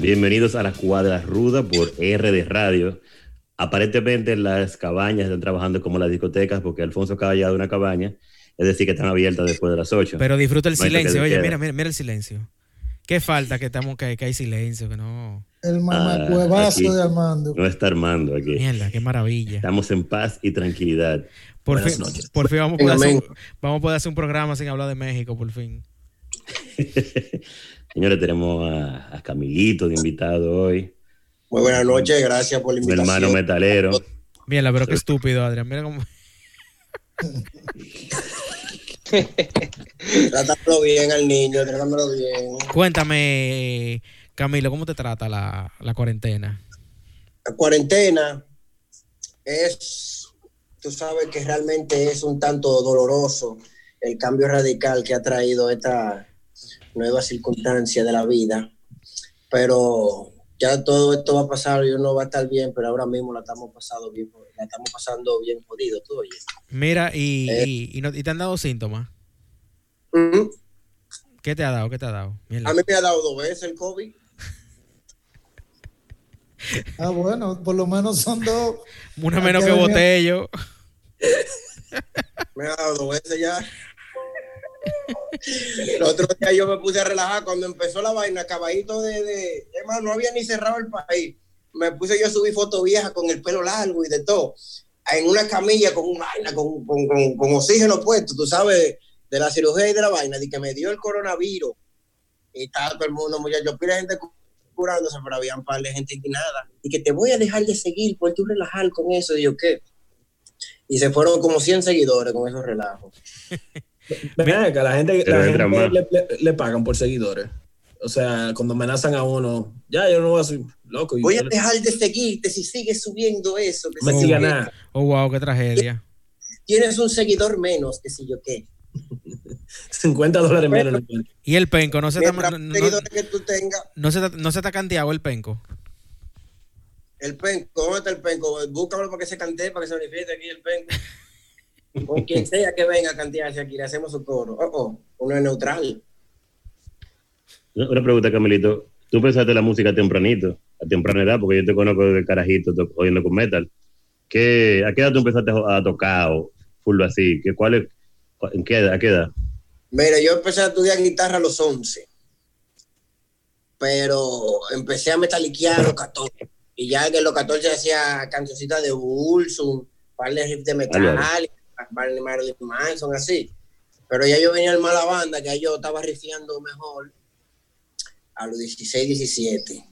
Bienvenidos a la Cuadra Ruda por RD Radio. Aparentemente las cabañas están trabajando como las discotecas porque Alfonso acaba ya de una cabaña, es decir, que están abiertas después de las 8. Pero disfruta el No silencio. de Oye, mira, mira, mira el silencio. ¿Qué falta que estamos que, que hay silencio? Que no. El mamacuevazo aquí. de Armando. No está armando aquí. Mierda, qué maravilla. Estamos en paz y tranquilidad. Por Buenas fin, noches. por fin vamos a, poder hacer, vamos a poder hacer un programa sin hablar de México, por fin. Señores, tenemos a, a Camilito de invitado hoy, Muy buenas noches, gracias por la mi invitación. hermano metalero. Mierda, pero qué estúpido, Adrián. Mira cómo. Trátamelo bien al niño, trátamelo bien. Cuéntame, Camilo, ¿cómo te trata la, la cuarentena? La cuarentena es, tú sabes que realmente es un tanto doloroso el cambio radical que ha traído esta nueva circunstancia de la vida, pero ya todo esto va a pasar y uno va a estar bien, pero ahora mismo la estamos pasando bien, la estamos pasando bien jodido, tú oyes. Mira, y, Eh. y, y no- y te han dado síntomas. ¿Qué te ha dado? ¿Qué te ha dado? Mierda. A mí me ha dado dos veces el COVID. Ah, bueno, por lo menos son dos. Una menos que botello. Me ha dado dos veces ya. El otro día yo me puse a relajar cuando empezó la vaina, caballito de, de hermano, no había ni cerrado el país. Me puse yo a subir fotos viejas con el pelo largo y de todo. En una camilla con una vaina, con, con, oxígeno puesto, tú sabes, de la cirugía y de la vaina, de que me dio el coronavirus. Y estaba todo el mundo, muchachos, pila de gente cu- curándose, pero había un par de gente indignada. Y que te voy a dejar de seguir por tú relajar con eso. Y yo, ¿qué? Y se fueron como 100 seguidores con esos relajos. Ven acá, la gente, la gente le, le- le pagan por seguidores. O sea, cuando amenazan a uno, ya yo no voy a ser loco. Voy a dejar de seguirte si sigues subiendo eso. que siga nada. Oh, wow, qué tragedia. Tienes un seguidor menos, que si yo qué. 50 dólares menos. Y el penco, no se está, Mientras no, no- seguidores que tú tengas, no se está- no se está canteado el penco. el penco, ¿dónde está el penco? Búscalo para que se cante, para que se manifieste aquí el penco. Con quien sea que venga a cantearse aquí, le hacemos su coro. Oh, oh, uno es neutral. Una pregunta, Camilito. Tú pensaste la música tempranito, a temprana edad, porque yo te conozco de carajito to- oyendo con metal. ¿Qué, ¿A qué edad tú empezaste a, tocar o full así? ¿Qué, cuál es, cu- ¿En qué edad? ¿A qué edad? Mira, yo empecé a estudiar guitarra a los 11, pero empecé a metaliquear a los 14. Y ya que los 14 hacía cancioncitas de Ulsum, par de riffs de metal, de Marilyn Manson, así. Pero ya yo venía al mala banda, que yo estaba rifeando mejor a los 16, 17.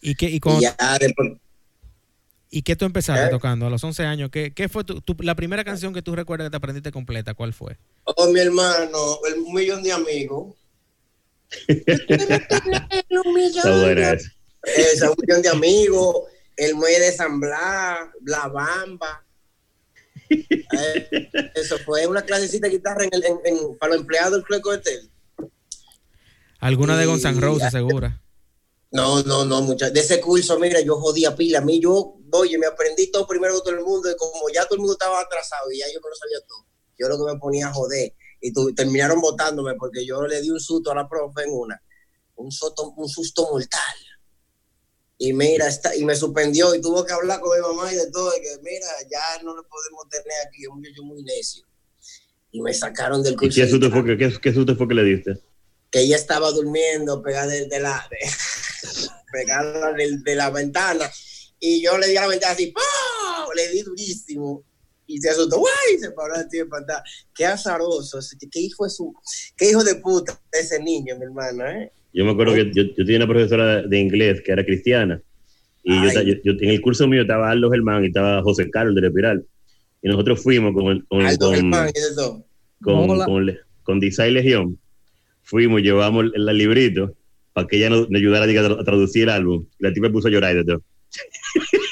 ¿Y qué, y Y cuando- ya después, ¿Y qué tú empezaste ¿Eh? tocando a los 11 años? ¿Qué, qué fue tu, tu- la primera canción que tú recuerdas que te aprendiste completa? ¿Cuál fue? oh, mi hermano, el millón de amigos. un millón de. Esa, un millón de amigos, el muelle de San Blas, la bamba. Eso fue una clasecita de guitarra en el- en- en- para los empleados del Club Hotel. Alguna de Guns N' Roses, segura. No, no, no, muchachos. De ese curso, mira, yo jodía pila. A mí, yo, oye, me aprendí todo primero de todo el mundo. Y como ya todo el mundo estaba atrasado y ya yo me lo sabía todo, yo lo que me ponía a joder. Y tu- terminaron votándome porque yo le di un susto a la profe en una. Un, susto, un susto mortal. Y mira, está, y me suspendió y tuvo que hablar con mi mamá y de todo. Y que mira, ya no le podemos tener aquí, es un muchacho muy necio. Y me sacaron del ¿Y curso. qué de susto, fue que, qué, qué susto fue que le diste? que ella estaba durmiendo pegada de, de la de- pegada de, de la ventana y yo le di a la ventana así ¡pum! le di durísimo y se asustó ¡guay! se paró así de pantalla qué azaroso qué hijo de su qué hijo de puta ese niño mi hermano ¿eh? Yo me acuerdo que yo, yo tenía una profesora de inglés que era cristiana. Y yo, yo- yo- en el curso mío estaba Aldo Germán y estaba José Carlos de la Espiral. Y nosotros fuimos con, el- con, Aldo con, Germán con, con, le- con Design Legión. Fuimos, llevamos el, el librito para que ella nos, nos ayudara a traducir el álbum. La tipa puso a llorar y de todo.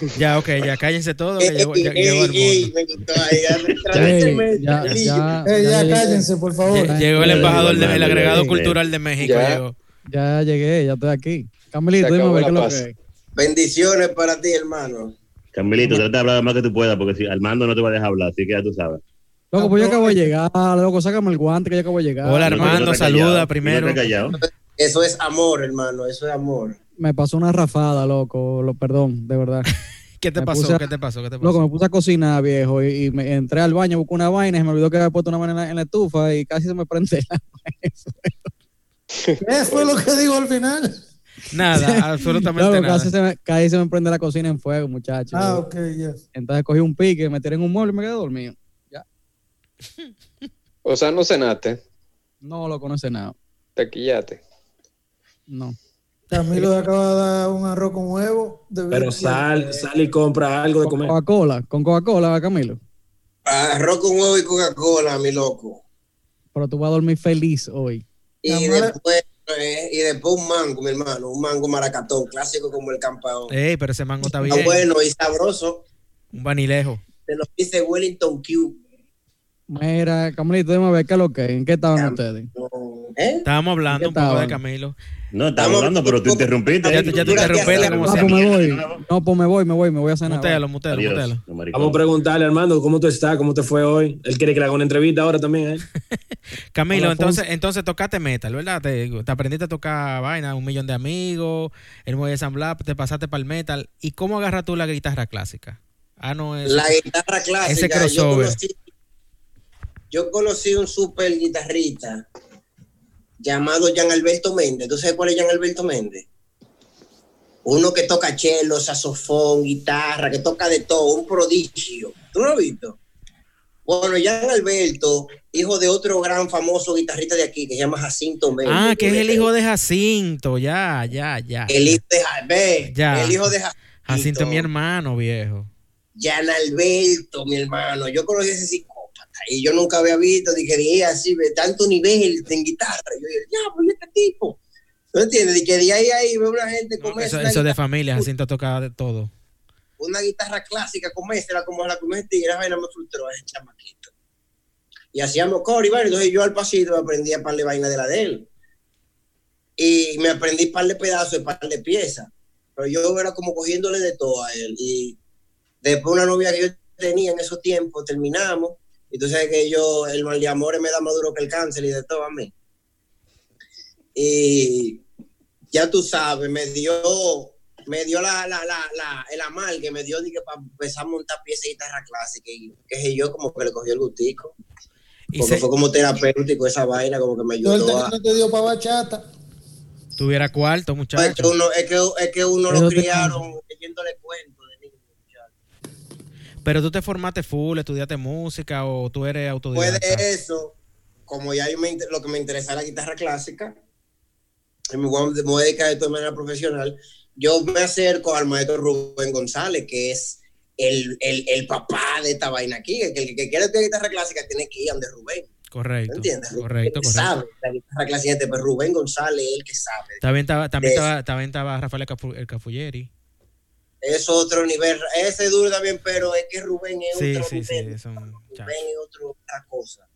Ya, ok, ya cállense todos. Que llegó, ya- llegó el ey, mundo. me gustó ahí, ya, Ey, tráeme, ya, Lillo. ya, Eh, ya llegué. cállense, por favor. Lle- Llegó el embajador, el agregado ya. cultural de México. Ya. llegó. Ya llegué, ya estoy aquí. Camilito, dime ver qué lo que es. bendiciones para ti hermano Carmelito, trata de hablar lo más que tú puedas, porque si Armando no te va a dejar hablar, así que ya tú sabes. Loco, pues yo acabo de llegar, loco, sácame el guante que yo acabo de llegar. Hola, No, Armando, no te has saluda callado, primero. No. Eso es amor, hermano, eso es amor. Me pasó una rafada, loco. Lo, perdón, de verdad. ¿Qué te pasó? a- ¿Qué te pasó? ¿Qué te pasó? Loco, me puse a cocinar, viejo, y, y me entré al baño, busqué una vaina y se me olvidó que había puesto una vaina en la, en la estufa y casi se me prende la ¿Qué fue lo que digo al final? Nada, absolutamente Loco, nada. casi se, me, casi se me prende la cocina en fuego, muchachos. Ah, ok, yes. Entonces cogí un pique, me tiré en un mueble y me quedé dormido. O sea, no cenaste, No lo conoce nada. te quillaste. No. Camilo acaba de dar un arroz con huevo. de Pero sal, sal y compra algo de Con comer. Coca-Cola, con Coca-Cola, Camilo. Arroz con huevo y Coca-Cola, mi loco. Pero tú vas a dormir feliz hoy. Y después, eh, y después un mango, mi hermano, un mango maracatón, clásico como el campeón. Ey, pero ese mango está Está bien. bueno y sabroso. Un vanilejo. Se lo dice Wellington Q. Mira, Camilito, déjame ver qué es lo que es. ¿En qué estaban ustedes? ¿Eh? Estábamos hablando ¿Qué un poco de? Camilo. No, estamos Estamos- hablando, pero tú interrumpiste. Ya te- ya te interrumpiste como sea. pues me voy. No, pues me voy, me voy, me voy a cenar. Mutelo, mutelo, Adiós, mutelo. Vamos a preguntarle, Armando, ¿cómo tú estás? ¿Cómo te fue hoy? Él quiere que le haga una entrevista ahora también, ¿eh? Camilo, Hola, entonces, entonces tocaste metal, ¿verdad? Te, te aprendiste a tocar vaina, un millón de amigos, el muelle de San Blas, te pasaste para el metal. ¿Y cómo agarras tú la guitarra clásica? Ah, no, es. La guitarra clásica. Ese Yo crossover. conocí, yo conocí un super guitarrista llamado Jean Alberto Méndez. ¿Tú sabes cuál es Jean Alberto Méndez? Uno que toca cello, saxofón, guitarra, que toca de todo, un prodigio. ¿Tú no lo has visto? Bueno, Jean Alberto, hijo de otro gran famoso guitarrista de aquí que se llama Jacinto Méndez. Ah, que es el hijo de Jacinto, ya, ya, ya. El hijo de Ja- ve, Ya. el hijo de Jacinto. Jacinto es mi hermano, viejo. Jan Alberto, mi hermano. Yo conocí a ese y yo nunca había visto, dije, dije así, de tanto nivel en guitarra. Yo dije, ya, pues este tipo. ¿No entiendes? Y que de ahí a ahí veo una gente No, comerse eso, eso de familia, Jacinto toca de todo. una guitarra clásica, comérsela como la comés y esa vaina me frustró ese chamaquito. Y hacíamos coro y vaina, entonces yo al pasito me aprendí a par de vaina de la de él. Y me aprendí par de pedazos y par de piezas. Pero yo era como cogiéndole de todo a él. Y después una novia que yo tenía en esos tiempos, terminamos. Y tú sabes que yo, el mal de amores me da más duro que el cáncer y de todo a mí. Y ya tú sabes, me dio, me dio la, la, la, la, el amal que me dio dije, para empezar a montar piezas de guitarra clásica. Y que sé yo, como que le cogió el gustico. Y Porque se fue como terapéutico esa vaina, como que me ayudó que a. no te dio para bachata. tuviera cuarto, Es que uno, es que, es que uno lo te- criaron leyéndole cuentos de niño. muchacho. Pero tú te formaste full, estudiaste música o tú eres Después autodidacta. de eso, como ya me, lo que me interesa es la guitarra clásica, y me voy a dedicar esto de manera profesional, yo me acerco al maestro Rubén González, que es el, el, el papá de esta vaina aquí. El que, el que quiere estudiar guitarra clásica tiene que ir a donde Rubén. Correcto. ¿Me entiendes? Correcto, correcto. sabe la guitarra clásica, este, pero Rubén González es el que sabe. También estaba, también estaba Rafael Cafu- el Cafulleri. Es otro nivel. Ese es duro también, pero es que Rubén es Sí, otro sí, sí. nivel. Son, Rubén es otro- otra cosa.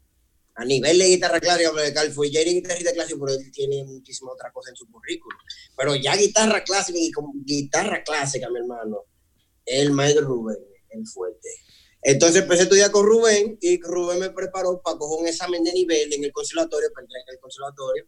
A nivel de guitarra clásica, porque Calfullera y guitarrista clásico, pero él tiene muchísima otra cosa en su currículum. Pero ya guitarra clásica y como guitarra clásica, mi hermano, el maestro Rubén, el fuerte. Entonces empecé a estudiar con Rubén y Rubén me preparó para coger un examen de nivel en el conservatorio, para entrar en el conservatorio,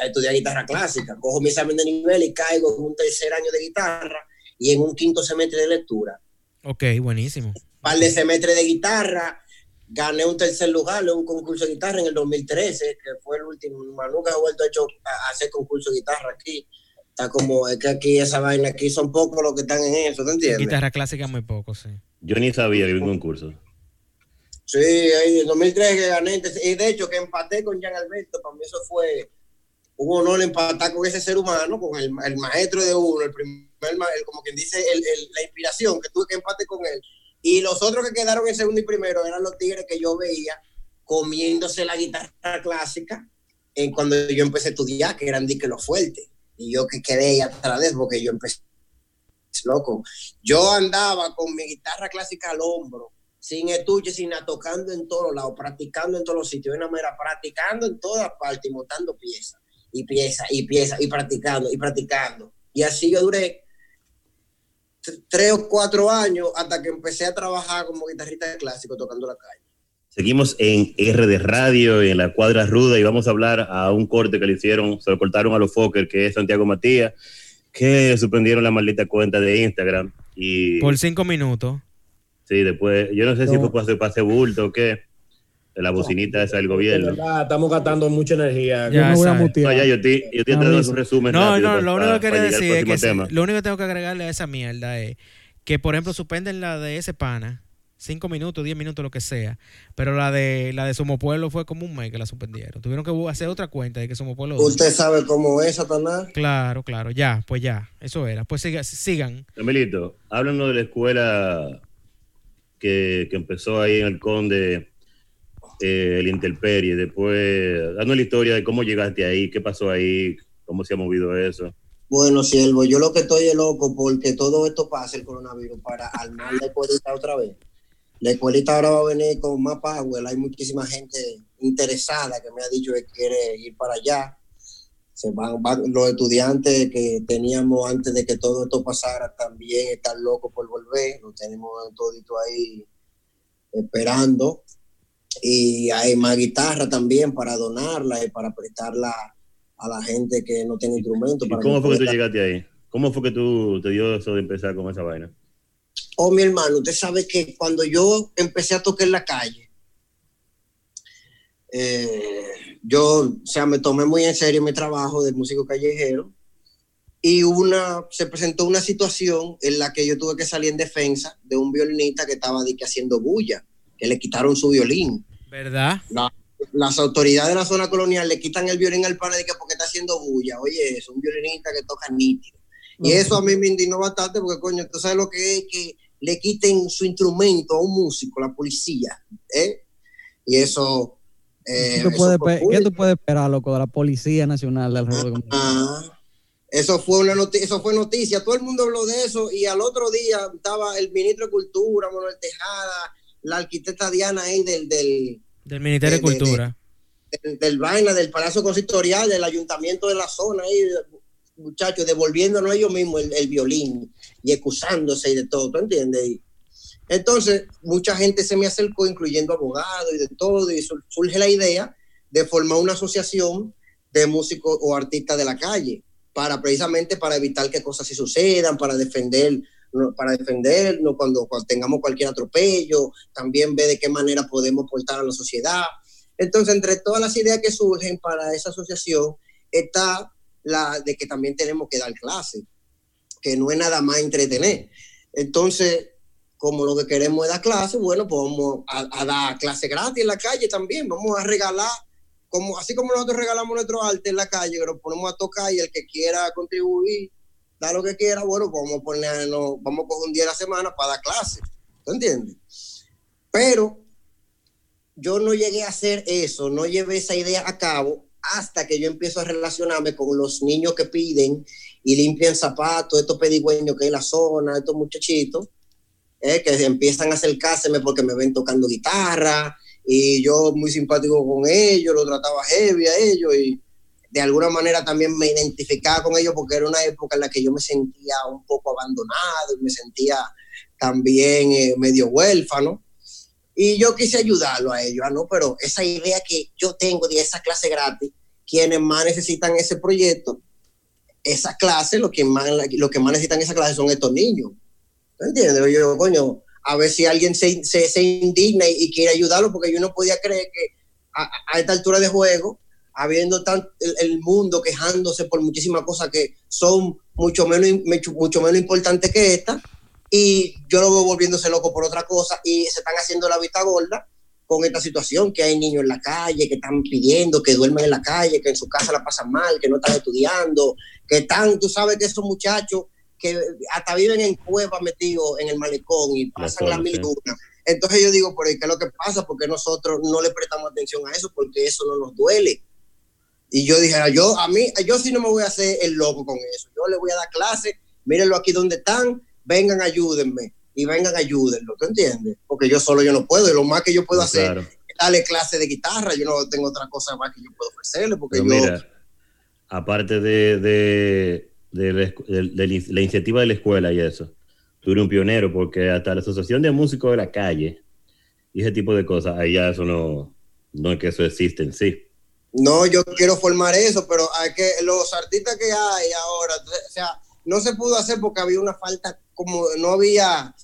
a estudiar guitarra clásica. Cojo mi examen de nivel y caigo en un tercer año de guitarra y en un quinto semestre de lectura Ok, buenísimo. par de semestres de guitarra, gané un tercer lugar en un concurso de guitarra en el 2013, que fue el último. Nunca he vuelto a, hecho, a hacer concurso de guitarra aquí. Está como, es que aquí esa vaina, aquí son pocos los que están en eso, ¿te entiendes? Guitarra clásica muy poco, sí. Yo ni sabía que había un concurso. Sí, ahí en el 2013 que gané, y de hecho que empaté con Jean Alberto, para mí eso fue un honor empatar con ese ser humano, con el, maestro de uno, el primer, el- como quien dice, el- la inspiración, que tuve que empate con él. Y los otros que quedaron en segundo y primero eran los tigres que yo veía comiéndose la guitarra clásica en cuando yo empecé a estudiar, que eran dique los fuertes. Y yo que quedé ahí atrás de porque yo empecé, loco. Yo andaba con mi guitarra clásica al hombro, sin estuche, sin nada, tocando en todos lados, practicando en todos los sitios, de una manera, practicando en todas partes y montando piezas, y piezas, y piezas, y practicando, y practicando. Y así yo duré tres o cuatro años hasta que empecé a trabajar como guitarrista clásico tocando la calle. Seguimos en R de Radio, en la cuadra ruda, y vamos a hablar a un corte que le hicieron, se lo cortaron a los Fokker, que es Santiago Matías, que suspendieron la maldita cuenta de Instagram. Y Por cinco minutos. sí, después, yo no sé si fue para hacer pase bulto o qué, de la bocinita esa del De gobierno. verdad, estamos gastando mucha energía. Yo Ya me voy a. No, ya yo estoy, yo estoy Ya entrando en mismo. un resumen. No, rápido no, para- lo único que quería decir es que lo único que tengo que agregarle a esa mierda es que, por ejemplo, suspenden la de ese pana, cinco minutos, diez minutos, lo que sea, pero la de la de Somos Pueblo fue como un mes que la suspendieron. Tuvieron que hacer otra cuenta de que Somos Pueblo. dos. Usted sabe cómo es, Satanás. Claro, claro, ya, pues ya, eso era. Pues siga- sigan. Emilito, háblanos de la escuela que, que empezó ahí en el Conde, eh, el Interperie, después, dando la historia de cómo llegaste ahí, qué pasó ahí, cómo se ha movido eso. Bueno, siervo, yo lo que estoy es loco porque todo esto pasa el coronavirus para armar la escuelita otra vez. La escuelita ahora va a venir con más power. Hay muchísima gente interesada que me ha dicho que quiere ir para allá. Se van, los estudiantes que teníamos antes de que todo esto pasara también están locos por volver. Lo tenemos todito ahí esperando. Y hay más guitarra también para donarla y para prestarla a la gente que no tiene instrumentos. ¿Y para cómo fue que tú llegaste ahí? ¿Cómo fue que tú te dio eso de empezar con esa vaina? Oh, mi hermano, usted sabe que cuando yo empecé a tocar en la calle, eh, yo, o sea, me tomé muy en serio mi trabajo de músico callejero y una, se presentó una situación en la que yo tuve que salir en defensa de un violinista que estaba de que haciendo bulla, que le quitaron su violín. ¿Verdad? Las autoridades de la zona colonial le quitan el violín al pana de que porque está haciendo bulla. Oye, es un violinista que toca nítido. Y eso a mí me indignó bastante porque, coño, tú sabes lo que es que le quiten su instrumento a un músico, la policía, ¿eh? Y eso... eh, ¿Qué, tú eso puedes qué tú esperar, loco, de la Policía Nacional del Mundo? Ah, eso fue una noticia, eso fue noticia, todo el mundo habló de eso y al otro día estaba el ministro de Cultura, Manuel Tejada, la arquitecta Diana ahí del, del, Del Ministerio de De- de- de- Cultura. del, vaina, del Palacio Consistorial, del ayuntamiento de la zona ahí, muchachos, devolviéndonos ellos mismos el, el violín y excusándose y de todo, ¿tú entiendes? Y entonces, mucha gente se me acercó, incluyendo abogados y de todo, y sur- surge la idea de formar una asociación de músicos o artistas de la calle, para precisamente para evitar que cosas así sucedan, para defender para defendernos cuando, cuando tengamos cualquier atropello, también ver de qué manera podemos aportar a la sociedad. Entonces, entre todas las ideas que surgen para esa asociación, está la de que también tenemos que dar clases, que no es nada más entretener. Entonces, como lo que queremos es dar clases, bueno, pues vamos a, dar clases gratis en la calle también, vamos a regalar, como, así como nosotros regalamos nuestro arte en la calle, que lo ponemos a tocar y el que quiera contribuir, da lo que quiera, bueno, vamos a ponernos, vamos a coger un día a la semana para dar clases, ¿tú entiendes? Pero yo no llegué a hacer eso, no llevé esa idea a cabo hasta que yo empiezo a relacionarme con los niños que piden y limpian zapatos, estos pedigüeños que hay en la zona, estos muchachitos, eh, que empiezan a acercárseme porque me ven tocando guitarra y yo muy simpático con ellos, lo trataba heavy a ellos y de alguna manera también me identificaba con ellos porque era una época en la que yo me sentía un poco abandonado y me sentía también eh, medio huérfano. Y yo quise ayudarlo a ellos, ¿no? Pero esa idea que yo tengo de esa clase gratis, quienes más necesitan ese proyecto, esa clase, lo que más, que más necesitan esa clase son estos niños. ¿Me entiendes? Yo, coño, a ver si alguien se, se, se indigna y, quiere ayudarlo, porque yo no podía creer que a esta altura de juego, habiendo tan, el, el, mundo quejándose por muchísimas cosas que son mucho menos, mucho menos importantes que esta, y yo lo veo volviéndose loco por otra cosa y se están haciendo la vista gorda con esta situación, que hay niños en la calle, que están pidiendo, que duermen en la calle, que en su casa la pasan mal, que no están estudiando, que están, tú sabes que esos muchachos que hasta viven en cuevas metidos en el malecón y pasan las mil. Entonces yo digo, ¿por qué es lo que pasa? Porque nosotros no le prestamos atención a eso, porque eso no nos duele. Y yo dije, yo a mí, yo sí no me voy a hacer el loco con eso. Yo le voy a dar clase, mírenlo aquí donde están, vengan, ayúdenme y vengan, ayúdenlo, ¿tú entiendes? Porque yo solo yo no puedo y lo más que yo puedo hacer Claro. es darle clase de guitarra, yo no tengo otra cosa más que yo puedo ofrecerle, porque Pero yo... mira, aparte de, de, de la iniciativa de la escuela y eso, tú eres un pionero porque hasta la Asociación de Músicos de la Calle y ese tipo de cosas, ahí ya eso no, no es que eso existe en sí. No, yo quiero formar eso, pero hay que los artistas que hay ahora, o sea, no se pudo hacer porque había una falta, como no había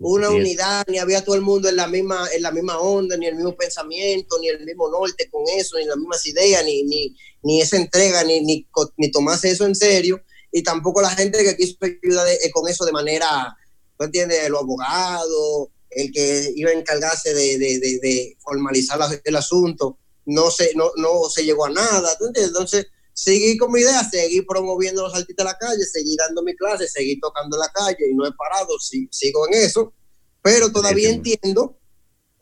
una unidad, ni había todo el mundo en la misma, en la misma onda, ni el mismo pensamiento, ni el mismo norte con eso, ni las mismas ideas, ni, ni, ni esa entrega, ni, ni, ni tomarse eso en serio, y tampoco la gente que quiso ayudar de- eh, con eso de manera, ¿tú entiendes? Los abogados, el que iba a encargarse de, de, de, de formalizar la- el asunto, no se, no, no se llegó a nada. Entonces, seguí con mi idea, seguí promoviendo los artistas en la calle, seguí dando mi clase, seguí tocando en la calle y no he parado, sí- sigo en eso, pero todavía entiendo,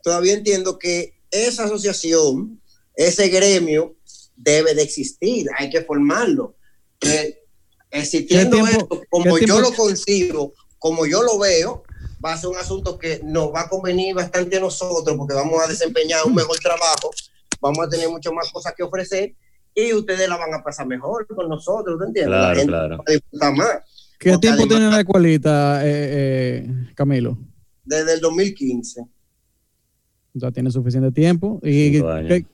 todavía entiendo que esa asociación, ese gremio debe de existir, hay que formarlo. Que existiendo ¿Qué tiempo- eso, como yo lo concibo, como yo lo veo, va a ser un asunto que nos va a convenir bastante a nosotros porque vamos a desempeñar un mejor trabajo, vamos a tener mucho más cosas que ofrecer y ustedes la van a pasar mejor con nosotros, ¿te entiendes? la Claro, gente claro. va a disfrutar más. ¿Qué Porque tiempo además- tiene la escuelita, eh, eh, Camilo? Desde el 2015. Ya tiene suficiente tiempo. ¿Y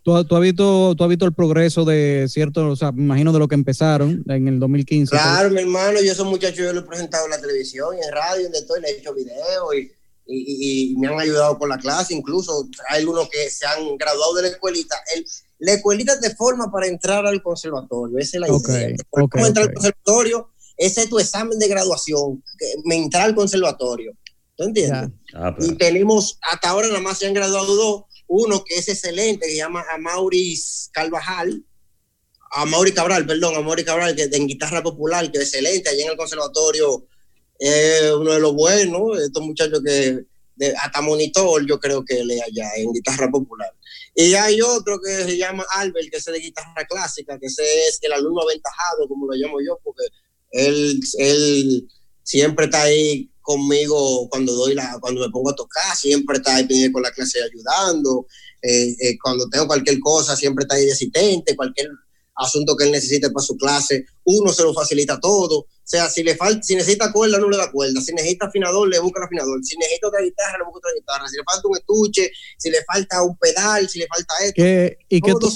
tú, tú has visto, tú has visto el progreso de cierto, o sea, me imagino de lo que empezaron en el 2015? Claro, mi hermano, yo esos muchachos yo los he presentado en la televisión, en radio, donde estoy, le he hecho videos y, y- y me han ayudado con la clase. Incluso hay algunos que se han graduado de la escuelita. El, la escuelita te forma para entrar al conservatorio, esa es la Ok, idea. Entrar al conservatorio, ese es tu examen de graduación, que, me entrar al conservatorio. ¿Tú entiendes? Ah, Y tenemos, hasta ahora nada más se han graduado dos. Uno que es excelente, que se llama Amauris Carvajal. A Mauri Cabral, perdón, a Mauri Cabral, que es en guitarra popular, que es excelente, allá en el conservatorio, es uno de los buenos, estos muchachos que hasta monitor yo creo que le allá en guitarra popular. Y hay otro que se llama Albert, que es de guitarra clásica, que ese es el alumno aventajado, como lo llamo yo, porque él, él siempre está ahí conmigo cuando doy la, cuando me pongo a tocar, siempre está ahí con la clase ayudando, eh, eh, cuando tengo cualquier cosa, siempre está ahí de asistente, cualquier asunto que él necesite para su clase, uno se lo facilita todo. O sea, si le falta, si necesita cuerda, no le da cuerda. Si necesita afinador, le busca el afinador. Si necesita otra guitarra, le busca otra guitarra. Si le falta un estuche, si le falta un pedal, si le falta esto, ¿Qué, ¿Y qué, tú,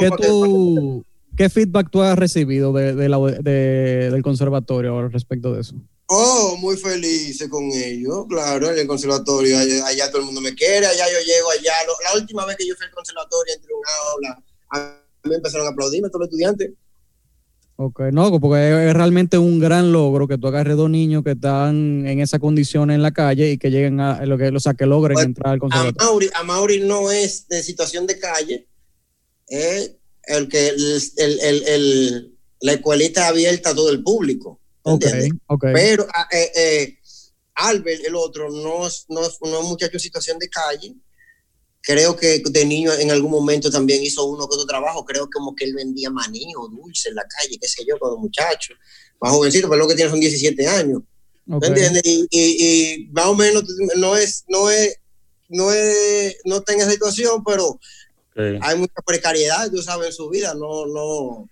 qué tú- qué feedback tú has recibido de, de la- de- del conservatorio al respecto de eso? Oh, muy felices con ellos, claro, en el conservatorio, allá, allá todo el mundo me quiere, allá yo llego, allá, la última vez que yo fui al conservatorio, entré en una aula, a mí empezaron a aplaudirme todos los estudiantes. Ok, no, porque es realmente un gran logro que tú agarres dos niños que están en esa condición en la calle y que lleguen a lo que, o sea, que logren Bueno, entrar al A conservatorio. Mauri, a Mauri no es de situación de calle, es el que el, el- el- la escuelita abierta a todo el público. Ok, ¿entiendes? ok. Pero ah, eh, eh, Albert, el otro, no es, no, es, no es muchacho en situación de calle. Creo que de niño en algún momento también hizo uno que otro trabajo. Creo como que él vendía maní o dulce en la calle, qué sé yo, cuando muchacho. Más jovencito, pero lo que tiene son 17 años. ok. ¿Me entiendes? Y, y, y más o menos no es, no es, no es, no está en esa situación, pero hay mucha precariedad, tú sabes, en su vida. No, no,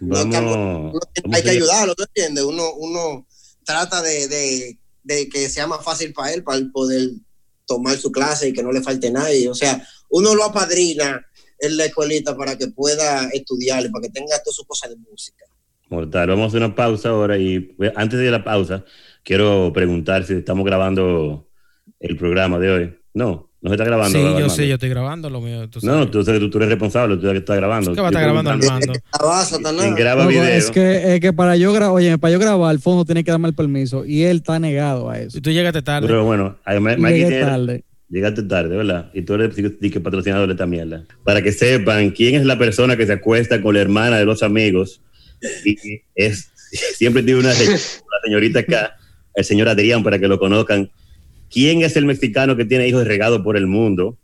no, vamos hay que ayudarlo, ¿tú entiendes? Uno, uno trata de, de, de que sea más fácil para él, para él poder tomar su clase y que no le falte nadie. O sea, uno lo apadrina en la escuelita para que pueda estudiar para que tenga todas sus cosas de música. Mortal. Vamos a hacer una pausa ahora y pues, antes de la pausa, quiero preguntar si estamos grabando el programa de hoy. No, no se está grabando. Sí, yo sí, yo estoy grabando lo mío. tú No, sabes. tú, tú, tú eres responsable, tú eres el que está grabando. ¿Qué va a estar grabando Armando? Quien graba Loco, video. es que, es que para yo grabar, oye, para yo grabar, Alfonso tiene que darme el permiso y él está negado a eso. Si tú llegaste tarde. Pero bueno, tiene- tarde. llegaste tarde, ¿verdad? Y tú eres que patrocinador de esta mierda. Para que sepan quién es la persona que se acuesta con la hermana de los amigos y es siempre tiene una señorita acá, el señor Adrián, para que lo conozcan. ¿Quién es el mexicano que tiene hijos regados por el mundo?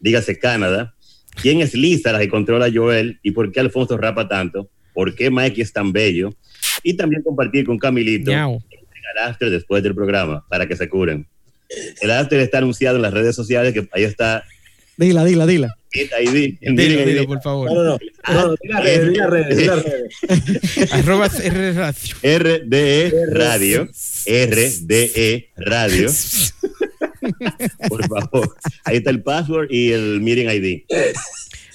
Dígase Canadá. ¿Quién es Lisa, la que controla a Joel? ¿Y por qué Alfonso rapa tanto? ¿Por qué Mikey es tan bello? Y también compartir con Camilito el after después del programa para que se curen. El after está anunciado en las redes sociales, que ahí está Dila, dila, dila. ID, Dilo, dilo, por favor. No, no, no. no, no diga redes, diga redes. Arroba R Radio. RDE E Radio, RDE Radio, Por favor. Ahí está el password y el meeting ID.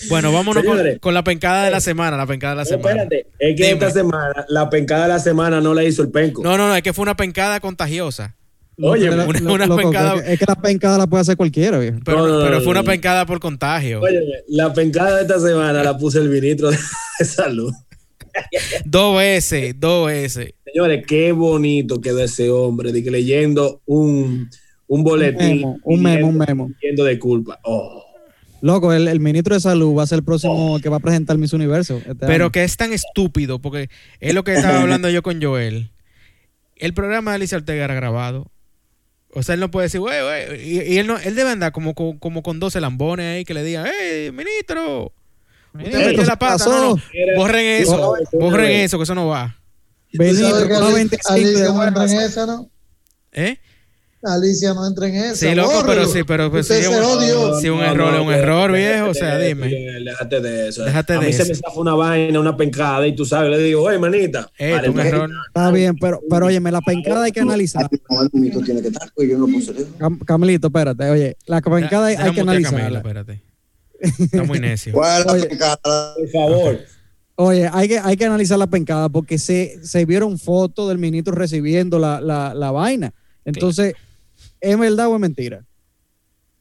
Bueno, vámonos con, con la pencada de la semana, la pencada de la semana. espérate, es que Dime. esta semana, la pencada de la semana no la hizo el penco. No, no, no, es que fue una pencada contagiosa. Oye, una- una loco, pencada- es que- es que la pencada la puede hacer cualquiera, viejo. Pero, No, no, pero no, fue una no. pencada por contagio. Oye, la pencada de esta semana la puse el ministro de salud. Dos veces, dos veces. Señores, qué bonito quedó ese hombre de que leyendo un, un boletín. memo, un memo, un memo. De culpa. Oh. Loco, el, el ministro de salud va a ser el próximo que va a presentar Miss Universo. este Pero año. que es tan estúpido, porque es lo que estaba hablando yo con Joel. El programa de Alicia Ortega era grabado. O sea, él no puede decir, güey, güey. Y, y él, no, él debe andar como, como, como con 12 lambones ahí que le digan, hey, ministro, usted metió la ¿qué pata. No, no, borren eso, borren eso, que eso no va. Benito, ¿Sabes que con la Ali- 25 de esa, ¿no? ¿Eh? Alicia no entra en esa. Sí, loco, bórrelo. pero sí, pero pues, Usted sí, se un- odio. Sí, un error es un error, viejo, o sea, dime. Déjate de eso. Déjate a de mí se eso. me zafa una vaina, una pencada, y tú sabes, le digo, oye, manita. Eh, vale, un error. Está bien, pero, pero oye, la pencada hay que analizar. Que estar, pues yo no eso. Camilito, espérate, oye, la pencada hay, hay que a analizarla. espérate. Está muy necio. ¿Cuál es la Oye. pecada? Por favor. Oye, hay que, hay que analizar la pencada porque se, se vieron fotos del ministro recibiendo la, la, la vaina. Entonces, ¿es verdad o es mentira?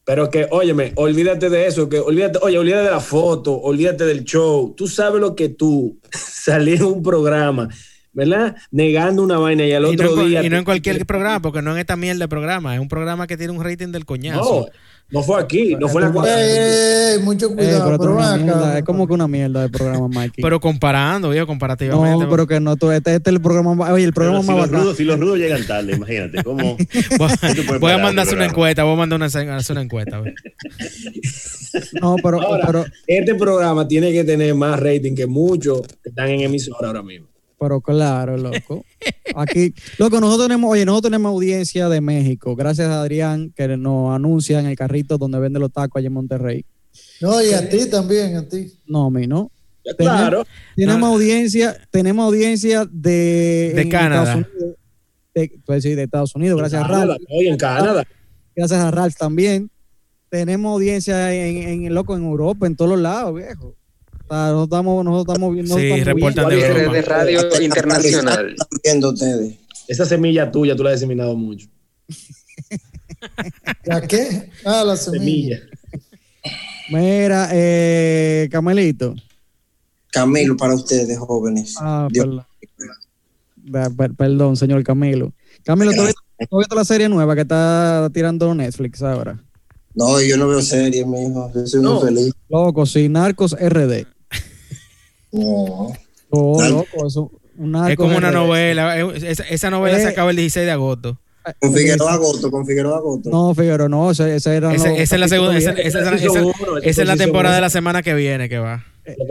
Pero que, óyeme, olvídate de eso, que olvídate, oye, olvídate de la foto, olvídate del show. Tú sabes lo que tú salí en un programa, ¿verdad? Negando una vaina y al Y no, otro día. y no en cualquier programa, porque no en esta mierda de programa. Es un programa que tiene un rating del coñazo. No, no fue aquí, no fue en la Eh, ey, mucho Eh, cuidado, pero pero es, mierda, como que una mierda de programa, Mikey. Pero comparando, viejo, comparativamente. no, pero que no, tú- este, este es el programa, más- oye, el Pero programa si, más los bacán. rudos, si los rudos llegan tarde, imagínate. ¿Cómo? voy, a mandarse una encuesta, voy a mandar una, una encuesta. No, pero, Ahora, pero, este programa tiene que tener más rating que muchos que están en emisora ahora mismo. Pero claro, loco. Aquí, loco, nosotros tenemos, oye, nosotros tenemos audiencia de México, gracias a Adrián, que nos anuncia en el carrito donde vende los tacos allá en Monterrey. No, y a ti también, a ti. No, a mí no. Ya, Claro. Tenemos No. audiencia, tenemos audiencia de, De Canadá. Estados Unidos. De, pues sí, de Estados Unidos, gracias a Ralph. Oye, en Canadá. Gracias a Ralph también. Tenemos audiencia en, en, loco, en Europa, en todos los lados, viejo. Sea, nosotros estamos, nosotros estamos viendo. Sí, estamos reportan de radio internacional. Están viendo ustedes. Esa semilla tuya tú la has diseminado mucho. ¿La qué? Ah, la semilla. Semilla. Mira, eh, Camelito. Camilo, para ustedes, jóvenes. Ah, Dios. perdón. Da- per- Perdón, señor Camilo. Camilo, ¿tú has visto- tú has visto la serie nueva que está tirando Netflix ahora? No, yo no veo series, mijo. Yo soy No. muy feliz. Loco, sí, Narcos RD. No. Oh, Nar- loco, eso, un Narcos Es como una novela. es- Esa, esa novela se Eh. acaba el 16 de agosto. Con Figueroa Agosto, con Figueroa Agosto. No, Figueroa, no, ese, ese era. Esa los esa es la segunda. Esa, esa es la- Season esa- esa es la temporada de la semana que viene que va.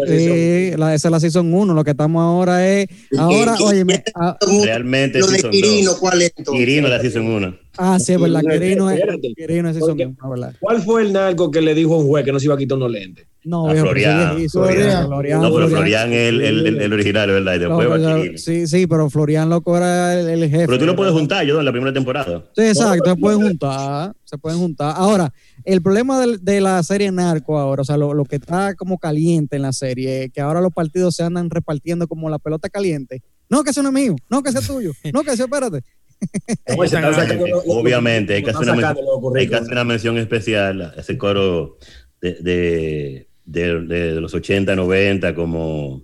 Sí, la, esa es la season 1. Lo que estamos ahora es. Ahora, ¿Qué- oye, qué- Realmente Lo de Quirino. ¿cuál es? Quirino la season 1. Ah, sí, es verdad. Es. Espérate. Quirino es season Porque- 1, ¿verdad? ¿Cuál fue el narco que le dijo a un juez que no se iba a quitar unos lentes? No, A viejo, pero Florian. Florian. Florian, No, pero Florian. Es el, el, el, el original, ¿verdad? Y después No, va pero- Quirino. sí, sí, pero Florian Loco era el, el jefe. Pero tú lo puedes juntar, yo, en la primera temporada. Sí, exacto, se pueden juntar, se pueden juntar. Ahora, el problema de, la serie Narco ahora, o sea, lo, lo que está como caliente en la serie, que ahora los partidos se andan repartiendo como la pelota caliente. No, que eso no es mío, no, que es tuyo, no, que eso, espérate. Sacando Obviamente, hay que, hacer una, hay que hacer una mención especial a ese coro de, de, de- de los 80, 90, como,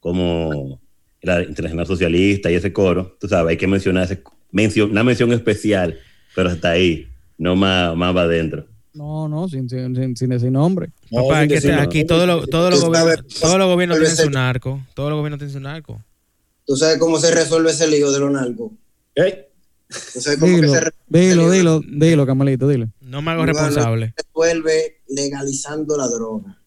como la Internacional Socialista y ese coro. Tú sabes, hay que mencionar ese, mención, una mención especial, pero hasta ahí, no más, más va adentro. No, no, sin, sin, sin, decir nombre. No, Papá, sin es que decir aquí todos los todo Tú gobiernos, sabes, todos los gobiernos tal vez tienen su narco. Todos los gobiernos tienen su narco. ¿Tú sabes cómo se resuelve ese lío de los narcos? Ey, ¿Tú sabes cómo Dilo, que se resuelve dilo, dilo, dilo, Camelito, dilo. No me hago responsable. Se resuelve legalizando la droga.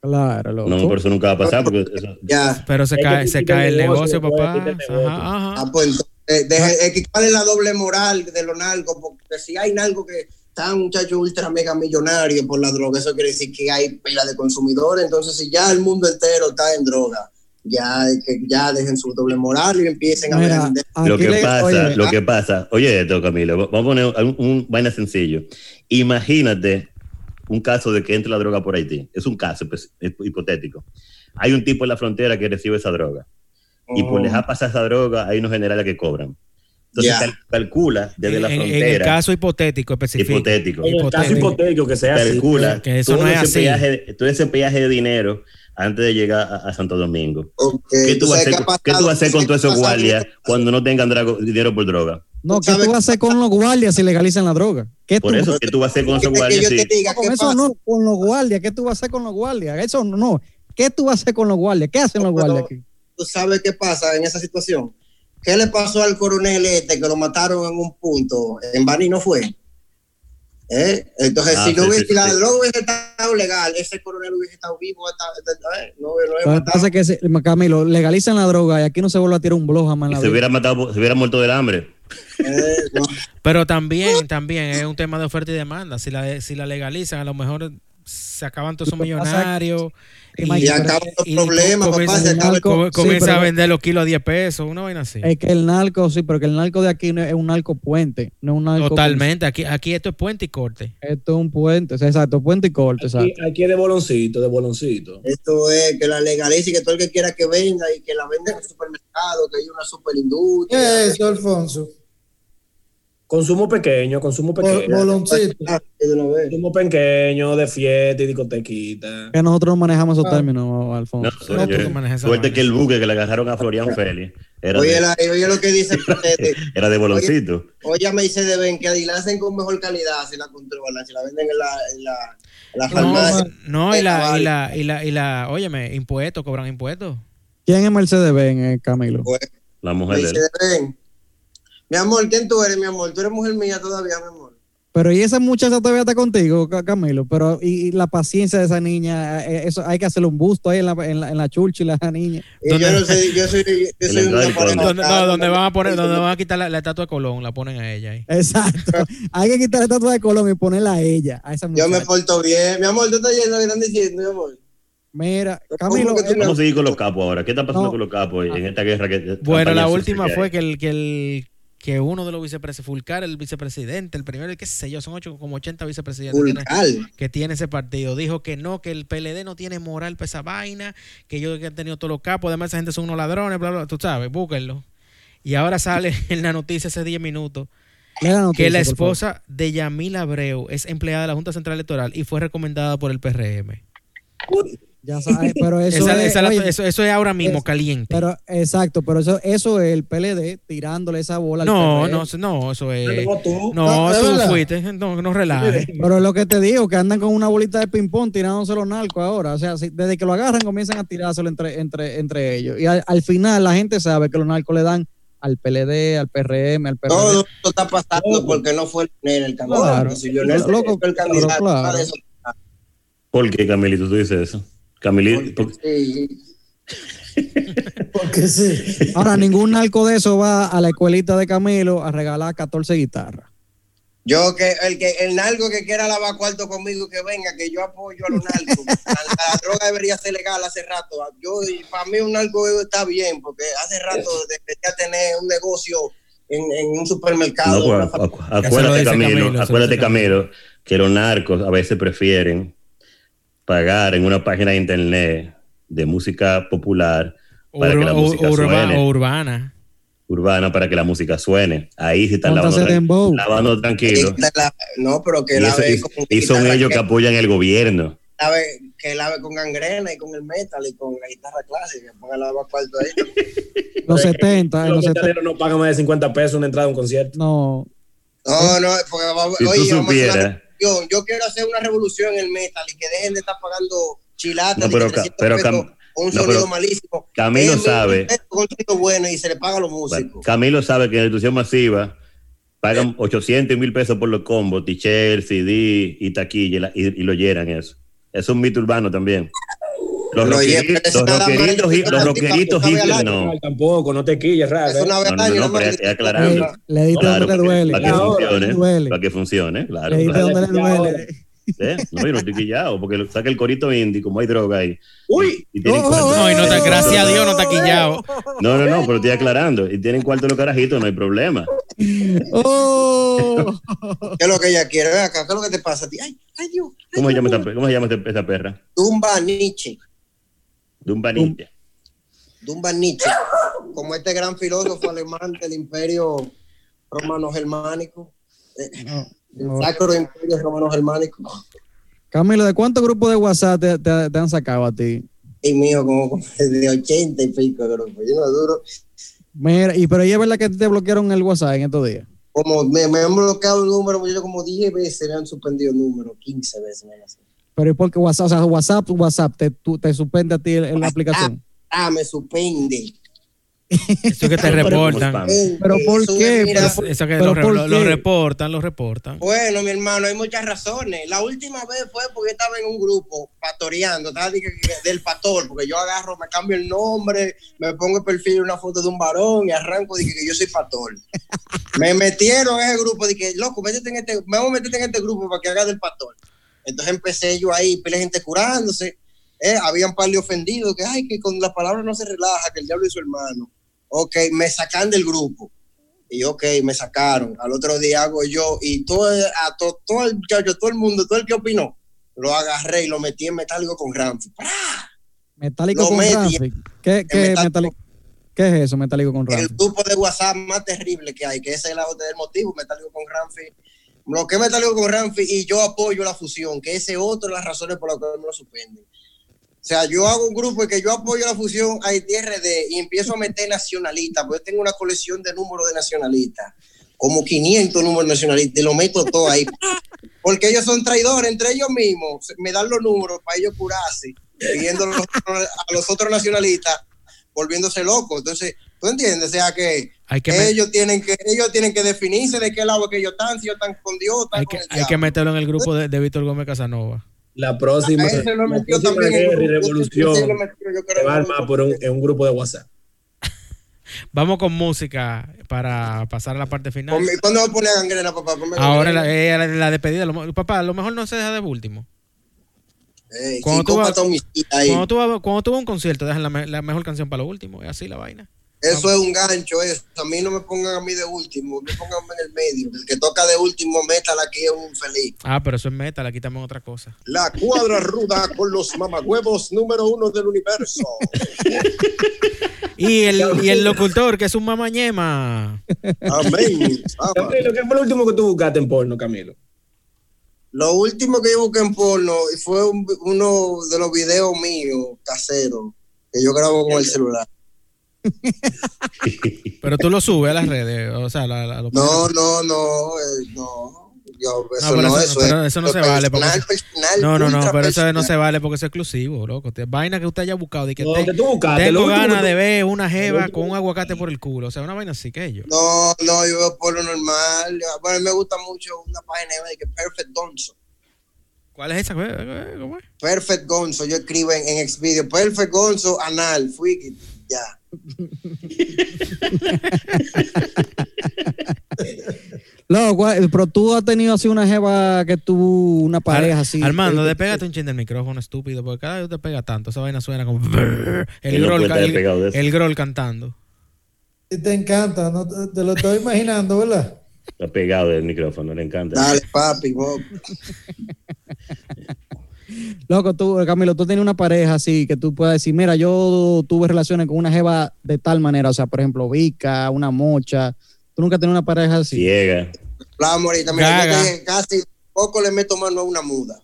Claro, loco. No, por eso nunca va a pasar, porque eso- Ya. Pero se Es cae, se cae el negocio, negocio, papá. Ajá, ajá. Ah, pues deje- ¿cuál es la doble moral de los narcos? Porque si hay narcos que están muchachos ultra mega millonarios por la droga, eso quiere decir que hay pila de consumidores. Entonces, si ya el mundo entero está en droga, ya, que ya dejen su doble moral y empiecen a Mira, vender. Lo aquí que le- pasa, oye, lo que pasa, oye esto, Camilo, vamos a poner un, un vaina sencillo. Imagínate un caso de que entre la droga por Haití. Es un caso pues, hip- hipotético. Hay un tipo en la frontera que recibe esa droga y por Oh. dejar pasar esa droga hay unos generales que cobran. Entonces cal- calcula desde en, la en- en el frontera, caso hipotético específico. hipotético, En el caso Hipotético. hipotético que sea así. calcula que eso todo, no es ese así. peaje, todo ese peaje de dinero antes de llegar a, a Santo Domingo. Ok, ¿Qué tú, vas a hacer, qué ha qué tú vas a hacer pasado? con todos ¿Qué esos guardias cuando no tengan drago- dinero por droga? No, ¿Tú ¿qué tú vas a hacer con los guardias si legalizan la droga? ¿Qué Por tú- eso, ¿qué tú vas a hacer con esos guardias? sí? diga, con ¿qué eso pasa? no, con los guardias. ¿Qué tú vas a hacer con los guardias? Eso no. ¿Qué tú vas a hacer con los guardias? ¿Qué hacen los No, guardias aquí? ¿Tú sabes qué pasa en esa situación? ¿Qué le pasó al coronel este que lo mataron en un punto? En Bani no fue. ¿Eh? Entonces, Ah, si, no sí, hubiese, sí, la sí. droga hubiese estado legal, ese coronel hubiese estado vivo. hasta- hasta- ¿eh? No, no Lo que pasa es que, se- Camilo, legalizan la droga y aquí no se vuelve a tirar un blog jamás se vida. hubiera matado, se hubiera muerto del hambre. Eh, no. Pero también, también es un tema de oferta y demanda. Si la, si la legalizan, a lo mejor se acaban todos esos millonarios. que- y, Mike, Y acaba los y- y problemas, papá. Se acaba el- narco- com- sí, comienza pero- a vender los kilos a 10 pesos, una vaina así. Es que el narco, sí, pero que el narco de aquí no es es un narco puente, no es un narco. Totalmente. Aquí, aquí esto es puente y corte. Esto es un puente, o sea, exacto, puente y corte, Aquí, exacto. aquí es de boloncito, de boloncito. Esto es que la legalice y que todo el que quiera que venda y que la venda en el supermercado, que hay una ¿Qué superindustria. es eso, Alfonso? Consumo pequeño, consumo pequeño. Boloncito. Ah, de. Consumo pequeño, de fiesta y discotequita. Que nosotros no manejamos esos Ah. términos, No, Alfonso. No, tú manejas esa suerte que el buque que le agarraron a Florian Félix era, Oye, de, la- oye lo que dice este, era de boloncito. Oye, me dice de ven que la hacen con mejor calidad si la controlan, si la venden en la, en la, en la No, farmacia. no, y la, y la, y la, y la, óyeme, impuestos, cobran impuestos. ¿Quién es Mercedes Benz, eh, Camilo? Pues, La mujer de él. de ven. Mi amor, ¿quién tú eres, mi amor? Tú eres mujer mía todavía, mi amor. Pero y esa muchacha todavía está contigo, Ca- Camilo. Pero y, y la paciencia de esa niña, eh, eso hay que hacerle un busto ahí en la, en la, en la chulcha y la niña. Yo no sé, yo soy, yo soy una no, donde van a poner, donde van a quitar la, la estatua de Colón, la ponen a ella ahí. Exacto. hay que quitar la estatua de Colón y ponerla a ella, a esa Yo muchacha. me porto bien. Mi amor, tú estás yendo lo que están diciendo, mi amor. Mira, ¿Cómo Camilo, eh, Vamos a seguir con los capos ahora. ¿Qué está pasando No. con los capos en esta guerra? que Bueno, campaña la última fue que el, que el que uno de los vicepresidentes, Fulcar, el vicepresidente, el primero, el qué sé yo, son ocho, como 80 vicepresidentes que que tiene ese partido. Dijo que no, que el PLD no tiene moral para esa vaina, que ellos que han tenido todos los capos, además esa gente son unos ladrones, bla, bla, tú sabes, búsquenlo. Y ahora sale en la noticia hace 10 minutos la noticia, que la esposa de Yamil Abreu es empleada de la Junta Central Electoral y fue recomendada por el PRM. Ya sabes, pero eso Esa- es, esa la- oye, eso, eso es ahora mismo es- caliente. pero exacto, pero eso, eso es el PLD tirándole esa bola no, PRM. no, no, eso es... Tú. No, tú verdad. fuiste, no, no relajes. Pero es lo que te digo, que andan con una bolita de ping-pong tirándose los narcos ahora. O sea, si- desde que lo agarran comienzan a tirárselo entre, entre, entre ellos. Y al, al final la gente sabe que los narcos le dan al PLD, al PRM, al PRD. Todo esto está pasando porque no fue Leonel el candidato. Claro. Si Leonel el candidato, claro. ¿Por qué, Camilito, tú dices eso? Camilito, por- Sí. Porque sí. Ahora, ningún narco de eso va a la escuelita de Camilo a regalar 14 guitarras. Yo que el que el narco que quiera lavar cuarto conmigo que venga, que yo apoyo a los narcos. la, la droga debería ser legal hace rato. Yo y para mí un narco está bien porque hace rato debería tener un negocio en, en un supermercado. no, pues, acu- acu- acuérdate, Camilo, acuérdate. Camilo, que los narcos a veces prefieren pagar en una página de internet de música popular para que la música urba- suene. o urbana. urbana para que la música suene. Ahí sí están lavando, tran- dembow. lavando tranquilo. la- no, pero que Y, eso- lave y- con y son ellos que que, apoyan el gobierno. lave, que lave con gangrena y con el metal y con la guitarra clásica. Ponga la cuarto ahí. Los 70, en Los los 70. metaleros no pagan más de 50 pesos una entrada a un concierto. No, No, no, porque vamos- Si tú oye, vamos a hacer una supieras. Revolución. Yo quiero hacer una revolución en el metal y que dejen de estar pagando chilatas No, pero que Ca- 300 pero pesos Cam- con un no, sonido malísimo. Camilo sabe. Con un sonido bueno y se le paga a los músicos. Camilo sabe que en la institución masiva pagan 800 mil pesos por los combos, t-shirt, CD y taquilla y, la- y- y lo llenan eso. Es un mito urbano también. Los llenan, eso los hi- los hipsters año. no. Tampoco, no te quilles, raro. Es ¿eh? una vez No, no, no, pero es aclarando. le, le diste Claro, donde le duele. Para que Ahora, funcione. duele. Para que funcione, claro. Le diste claro. donde le duele. ¿Eh? No, yo no estoy quillado, porque saca el corito indie, como hay droga ahí. Uy, Y tienen Oh, oh, No, y no está, gracias a Dios no está quillado. No, no, no, pero estoy aclarando. Y tienen cuarto los carajitos, no hay problema. Oh. ¿Qué es lo que ella quiere? Ven acá, ¿qué es lo que te pasa a ti? Ay, ay, Dios. ay, ¿Cómo se llama esta, cómo se llama esta perra? Dumba Nietzsche. Un vanilla. Dumba Nietzsche. Como este gran filósofo alemán del imperio romano-germánico. No. El sacro imperio romano-germánico. Camilo, ¿de cuántos grupos de WhatsApp te, te- te han sacado a ti? Y mío, como, de 80 y pico de grupos. Yo no duro. Mira, y pero ¿y es verdad que te bloquearon el WhatsApp en estos días? Como me, me han bloqueado el número, yo como 10 veces me han suspendido el número, 15 veces me han hecho. Pero ¿y por qué WhatsApp? O sea, WhatsApp, WhatsApp te, tú- te suspende a ti en la aplicación. Ah, me suspende. Eso que te Pero- reportan. Pero ¿por Eso qué? es, mira, Pero- Eso que ¿Pero lo, lo- lo reportan, lo reportan. Bueno, mi hermano, hay muchas razones. La última vez fue porque estaba en un grupo pastoreando, estaba de que- que- del pastor, porque yo agarro, me cambio el nombre, me pongo el perfil una foto de un varón y arranco de que, que yo soy pastor. me metieron en ese grupo, que, loco, métete en este, vamos a meterte en este grupo para que haga del pastor. Entonces empecé yo ahí, pila de gente curándose, eh, había un par de ofendidos que, ay, que con las palabras no se relaja, que el diablo es su hermano. Ok, me sacan del grupo. Y ok, me sacaron. Al otro día hago yo y todo, a to- todo el muchacho, todo el mundo, todo el que opinó, lo agarré y lo metí en metálico con Ramfi. Metálico Lo con. Ramfi. ¿Qué, qué, metálico. metálico? ¿Qué es eso, metálico con El Ramfi? grupo de WhatsApp más terrible que hay, que ese es otra del motivo, metálico con Ramfi. Lo que metálico con Ramfi y yo apoyo la fusión, que ese es otro de las razones por las que me lo suspenden. O sea, yo hago un grupo y que yo apoyo la fusión Haití RD y empiezo a meter nacionalistas, porque tengo una colección de números de nacionalistas, como 500 números nacionalistas, y lo meto todo ahí. Porque ellos son traidores entre ellos mismos, me dan los números para ellos curarse, los- a los otros nacionalistas volviéndose locos. Entonces, ¿tú entiendes? O sea que, Hay que, ellos tienen que ellos tienen que definirse de qué lado que ellos están, si ellos están con Dios, están hay con que, el hay que meterlo en el grupo de, de Víctor Gómez Casanova. la próxima, lo la metió próxima también en revolución se va a armar por un, en un grupo de WhatsApp. Vamos con música para pasar a la parte final. ¿Cuándo va a poner gangrena, papá? Ahora la, eh, la, la despedida. lo- papá, a lo mejor no se deja de último. Ey, cuando tú vas-. Cuando tú, vas- cuando tú vas a un concierto, dejan la, la mejor canción para lo último. Es así la vaina. Eso es un gancho, eso. A mí no me pongan a mí de último, me pongan en el medio. El que toca de último, métala aquí es un feliz. Ah, pero eso es meta, la quitamos otra cosa. La cuadra ruda con los mamagüevos número uno del universo. Y el, y el locutor, que es un mamañema. Amén. Camilo, ¿qué fue lo último que tú buscaste en porno, Camilo? Lo último que yo busqué en porno fue un- uno de los videos míos caseros que yo grabo con el celular. Pero tú lo subes a las redes. O sea, la, la- lo No, no, no, eh, no. Yo, eso pero no, eso- eso, pero es eso no se personal, vale, porque- personal, No, no, no, pero eso no se vale porque eso es exclusivo, loco. Vaina que usted haya buscado y que No, te- que tú buscaste, lo tengo ganas de ver una jeva con un aguacate por el culo. O sea, una vaina así que ellos. No, no, yo veo porno normal. Bueno, a mí me gusta mucho una página de que Perfect Gonzo. ¿Cuál es esa? ¿Cómo es? Perfect Gonzo, yo escribo en, en Xvideo. Perfect Gonzo, anal, freaky, ya. Loco, ¿cuál- pero tú has tenido así una jeva que tuvo una pareja Ar- así. Armando, que- despégate un chin del micrófono, estúpido, porque cada vez te pega tanto. Esa vaina suena como. El grol, el, grol cantando. Te encanta, no te, te lo estoy imaginando, ¿verdad? Está pegado del micrófono, le encanta. Dale, papi, Bob. Loco, tú, Camilo, tú tienes una pareja así que tú puedes decir, mira, yo tuve relaciones con una jeva de tal manera, o sea, por ejemplo, Vica, una mocha. Tú nunca tienes una pareja así. Ciega. Mira, yo te dije, casi poco le meto mano a una muda.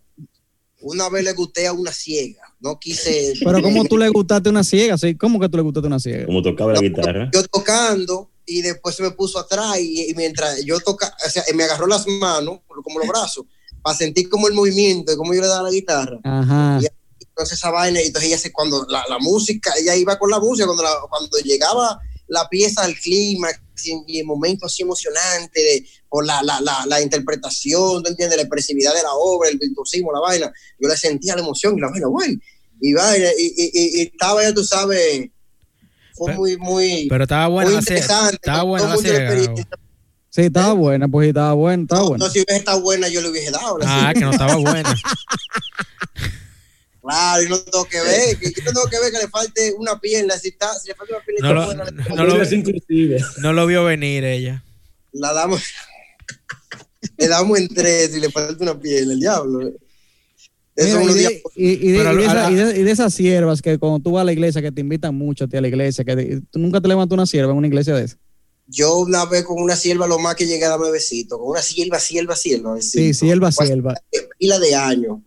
Una vez le gusté a una ciega. No quise. Pero ¿cómo tú le gustaste una ciega? ¿sí? ¿Cómo que tú le gustaste una ciega? Como tocaba la guitarra. Yo tocando y después se me puso atrás y, y mientras yo tocaba, o sea, me agarró las manos, como los brazos, para sentir como el movimiento de cómo yo le daba la guitarra. Ajá. Y entonces esa vaina, y entonces ella se, cuando la, la música, ella iba con la música, cuando, la- cuando llegaba la pieza al clima y el momento así emocionante de, por la, la, la, la interpretación, ¿tú entiendes? La expresividad de la obra, el virtuosismo, la vaina, yo le sentía la emoción y la vaina, güey, y vaina, y, y, y- estaba ya, tú sabes, fue Pero- muy, muy, Pero estaba buena muy interesante. Estaba me buena gustó la Sí, estaba buena, pues sí, estaba buena, estaba No, buena. no, si hubiese estado buena, yo le hubiese dado. la Ah, que no estaba buena. Claro, y no tengo que ver. Que yo no tengo que ver que le falte una pierna. Si, está, si le falta una pierna, No lo- buena, le- no lo- Es inclusive. No lo vio venir ella. la damos. le damos en tres y le falta una pierna, el diablo. Eso Mira, uno y, de, y- y de- esa- y esas siervas que cuando tú vas a la iglesia, que te invitan mucho a ti a la iglesia, que te- tú nunca te levantas una sierva en una iglesia de esa. Yo una vez con una sierva, lo más que llegué a darme besito, con una sierva, sierva, sierva. Sí, sierva, sierva. Pila de años.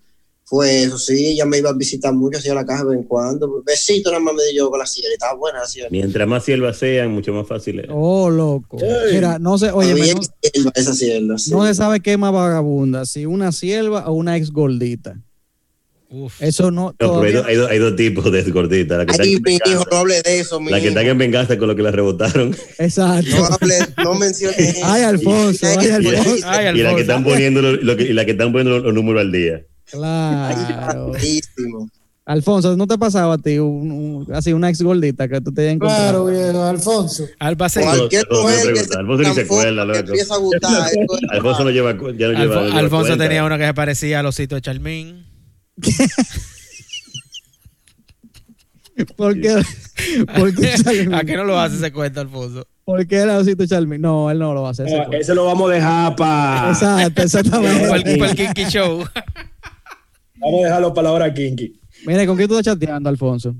Fue eso, sí, ella me iba a visitar mucho, hacía la caja de vez en cuando. Besito nada más me di yo con la sierva, estaba buena la sierva. Mientras más siervas sean, mucho más fácil es. Oh, loco. Mira, no sé, oye, no, sierva, esa sierva, sí. no se sabe qué es más vagabunda, si una sierva o una ex gordita. Uf. Eso no. No, pero hay, hay dos- hay dos tipos de gorditas. La que, están Ay, mi hijo, no hable de eso, mi la que están en venganza con lo que la rebotaron. Exacto. No hable, no mencione eso. Ay, Alfonso, ay, Y la, Alfonso. Ay, y la que están poniendo lo- lo que- y la que están poniendo los, los números al día. Claro. Buenísimo. Alfonso, ¿no te pasaba a ti un, un- así una ex gordita que tú te hayas encontrado? Claro, viejo, Alfonso. Cualquier Alfonso, mujer que se Alfonso ni se acuerda, loco. empieza a gustar. Alfonso no lleva, ya no lleva, Alfo- lleva Alfonso tenía uno que se parecía al osito de Charmín. ¿Por qué? ¿Por qué? ¿A qué no lo hace ese cuento, Alfonso? ¿Por qué el osito Charmin? No, él no lo va a hacer. ese lo vamos a dejar para. Exacto, Para el, exactamente. para el Kinky Show. Vamos a dejarlo para la hora kinky. Mira, ¿con qué tú estás chateando, Alfonso?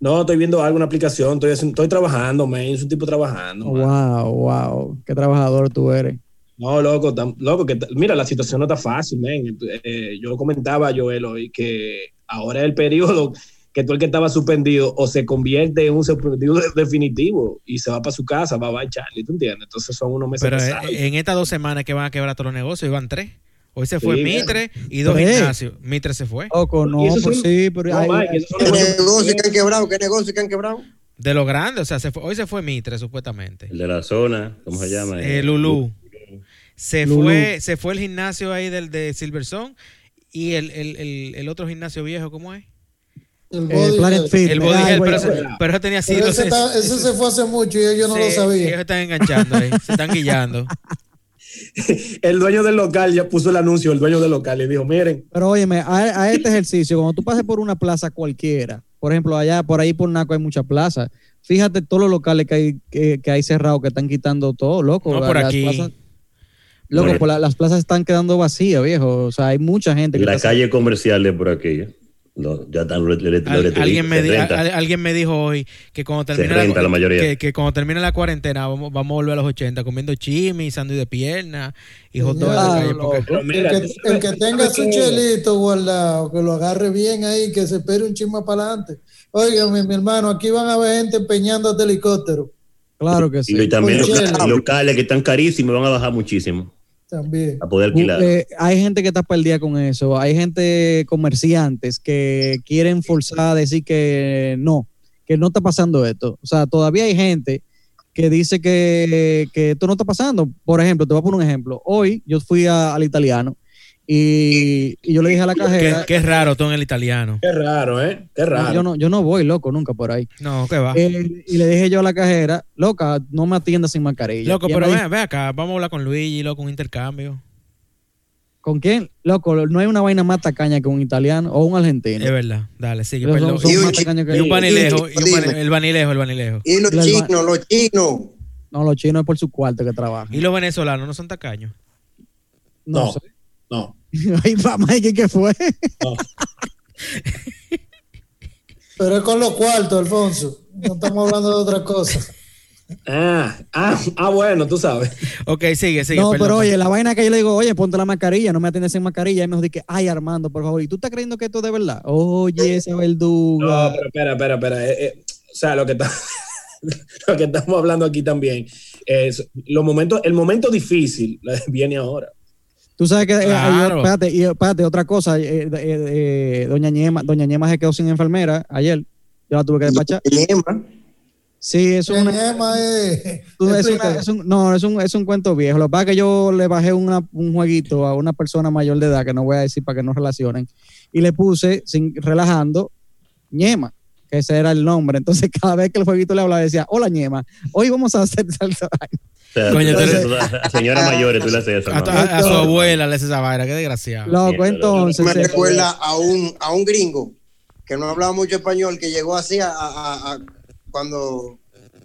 No, estoy viendo alguna aplicación, estoy, trabajando, man. Es un tipo trabajando. man. Wow, wow. Qué trabajador tú eres. No, loco, tan- loco, que mira, la situación no está fácil, man. Eh, yo lo comentaba a Joel hoy que ahora es el periodo que tú el que estaba suspendido o se convierte en un suspendido de- definitivo y se va para su casa, va a Charlie, ¿tú entiendes? Entonces son unos meses Pero eh, pesados. en estas dos semanas que van a quebrar todos los negocios, iban tres. Hoy se fue Sí, Mitre y dos Tres. gimnasios. Mitre se fue. Loco, no, pues son- sí, pero No, hay- Mike, esos son ¿Qué negocios- negocio que han quebrado? ¿Qué negocio que han quebrado? De lo grande, o sea, se fue- hoy se fue Mitre, supuestamente. El de la zona, ¿cómo se llama? Eh, Lulú. Se Lulú. fue, se fue el gimnasio ahí del de Silverson y el, el, el, el otro gimnasio viejo, ¿cómo es? El eh, body Planet Health. Fit. El Body güey, pero, ese- pero eso tenía siglos. ese, está- ese se fue hace mucho y yo no lo Sí, sabía. Ellos están enganchando ahí, se están guillando. El dueño del local ya puso el anuncio, el dueño del local, y dijo, miren, Pero óyeme, a, a este ejercicio, cuando tú pases por una plaza cualquiera, por ejemplo, allá por ahí por Naco hay muchas plazas. Fíjate todos los locales que hay, que, que hay cerrados que están quitando todo, loco. No, por aquí. plazas- loco, Bueno. pues la- las plazas están quedando vacías, viejo. O sea, hay mucha gente que La está- calle comercial de por aquí. No, ya están los Al- alguien, me se di- renta. al- alguien me dijo hoy que cuando Se termine renta la mayoría. que, que cuando termine la cuarentena vamos, vamos a volver a los 80 comiendo chimi, sándwich de pierna y hot dog El que, tenga su chelito guardado, que lo agarre bien ahí, que se espere un chisme para adelante. Oiga, mi, mi hermano, aquí van a ver gente empeñando este helicóptero Claro que sí. Y también los locales que están carísimos van a bajar muchísimo también. a poder alquilar. Eh, hay gente que está perdida con eso. Hay gente, comerciantes, que quieren forzar a decir que no, que no está pasando esto. O sea, todavía hay gente que dice que, que esto no está pasando. Por ejemplo, te voy a poner un ejemplo. Hoy yo fui a- al italiano y, y yo le dije a la Qué, cajera, qué raro todo en el italiano. qué raro, ¿eh? Qué raro. yo no, yo no voy loco nunca por ahí. No, qué va. Eh, y le dije yo a la cajera, loca, no me atiendas sin mascarilla. Loco, pero dijo, ven acá, vamos a hablar con Luigi, loco, un intercambio. ¿Con quién? Loco, no hay una vaina más tacaña que un italiano o un argentino. Es verdad, dale, sigue, perdón. son- son Y un más chi- tacaños que Y un vanilejo, y un Dime. vani- el vanilejo, el vanilejo. Y los chinos, los chinos. No, los chinos es por su cuarto que trabajan. Y los venezolanos no son tacaños. No, No. sé. No. Ay, vamos, ¿qué, ¿qué fue? Pero es con los cuartos, Alfonso. No estamos hablando de otra cosa. Ah, ah, ah, bueno, tú sabes. Ok, sigue, sigue. no, perdón. pero oye, la vaina que yo le digo, oye, ponte la mascarilla, no me atiendes sin mascarilla. Y me dice, ay, Armando, por favor. ¿Y tú estás creyendo que esto es de verdad? Oye, esa verduga. No, pero espera, espera, espera. eh, eh, o sea, lo que, está, lo que estamos hablando aquí también es los momentos, el momento difícil viene ahora. Tú sabes que, eh, yo- espérate, y espérate, otra cosa, eh, eh, eh, doña Ñema, doña Ñema se quedó sin enfermera ayer. Yo la tuve que despachar. Ñema. Sí, eso es una, es- una- es un- no, es un, es un cuento viejo. Lo que pasa es que yo le bajé una- un jueguito a una persona mayor de edad, que no voy a decir para que no relacionen, y le puse, sin, relajando, Ñema, que ese era el nombre. Entonces, cada vez que el jueguito le hablaba, decía, hola Ñema, hoy vamos a hacer salsa. Sea, Coño, tú- tú eres- tú- a- a señoras mayores tú le haces eso. A, tu- a- a su abuela le hace esa vaina, qué desgraciado. Loco, Mierda, entonces. me se- recuerda a un, a un gringo que no hablaba mucho español, que llegó así a, a- a- cuando,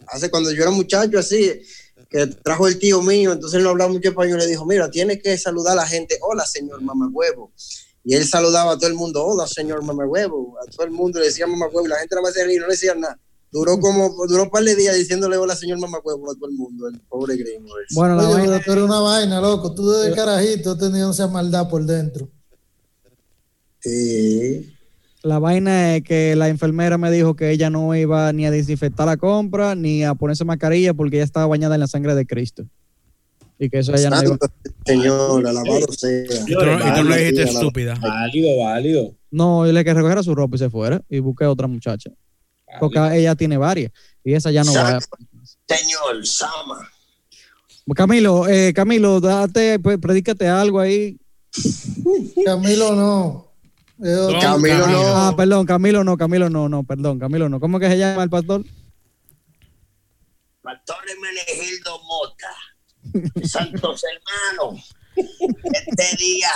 hace cuando yo era muchacho, así, que trajo el tío mío, entonces él no hablaba mucho español, le dijo, mira, tienes que saludar a la gente, hola señor mamahuevo. Y él saludaba a todo el mundo, hola señor mamahuevo, a todo el mundo le decía mamahuevo, y la gente nada más se reía, no le decía nada. Duró como, duró un par de días diciéndole hola señor mamahuevo a todo el mundo, el pobre gringo. ese. Bueno, la Oye, vaina- tú eres una vaina, loco. Tú desde carajito tenías esa maldad por dentro. Sí. La vaina es que la enfermera me dijo que ella no iba ni a desinfectar la compra ni a ponerse mascarilla porque ella estaba bañada en la sangre de Cristo. Y que eso ella no iba. Señor, alabado sea. Y tú, no- y tú le dijiste estúpida. Válido, válido. No, dile que recogiera su ropa y se fuera y busque otra muchacha. Porque ella tiene varias y esa ya no va. Señor, Sama. Camilo, eh, Camilo, date, pues, predícate algo ahí. Camilo no. Camilo no. Ah, perdón, Camilo no, Camilo no, no, perdón, Camilo no. ¿Cómo que se llama el pastor? Pastor Menegildo Mota, santos hermanos, este día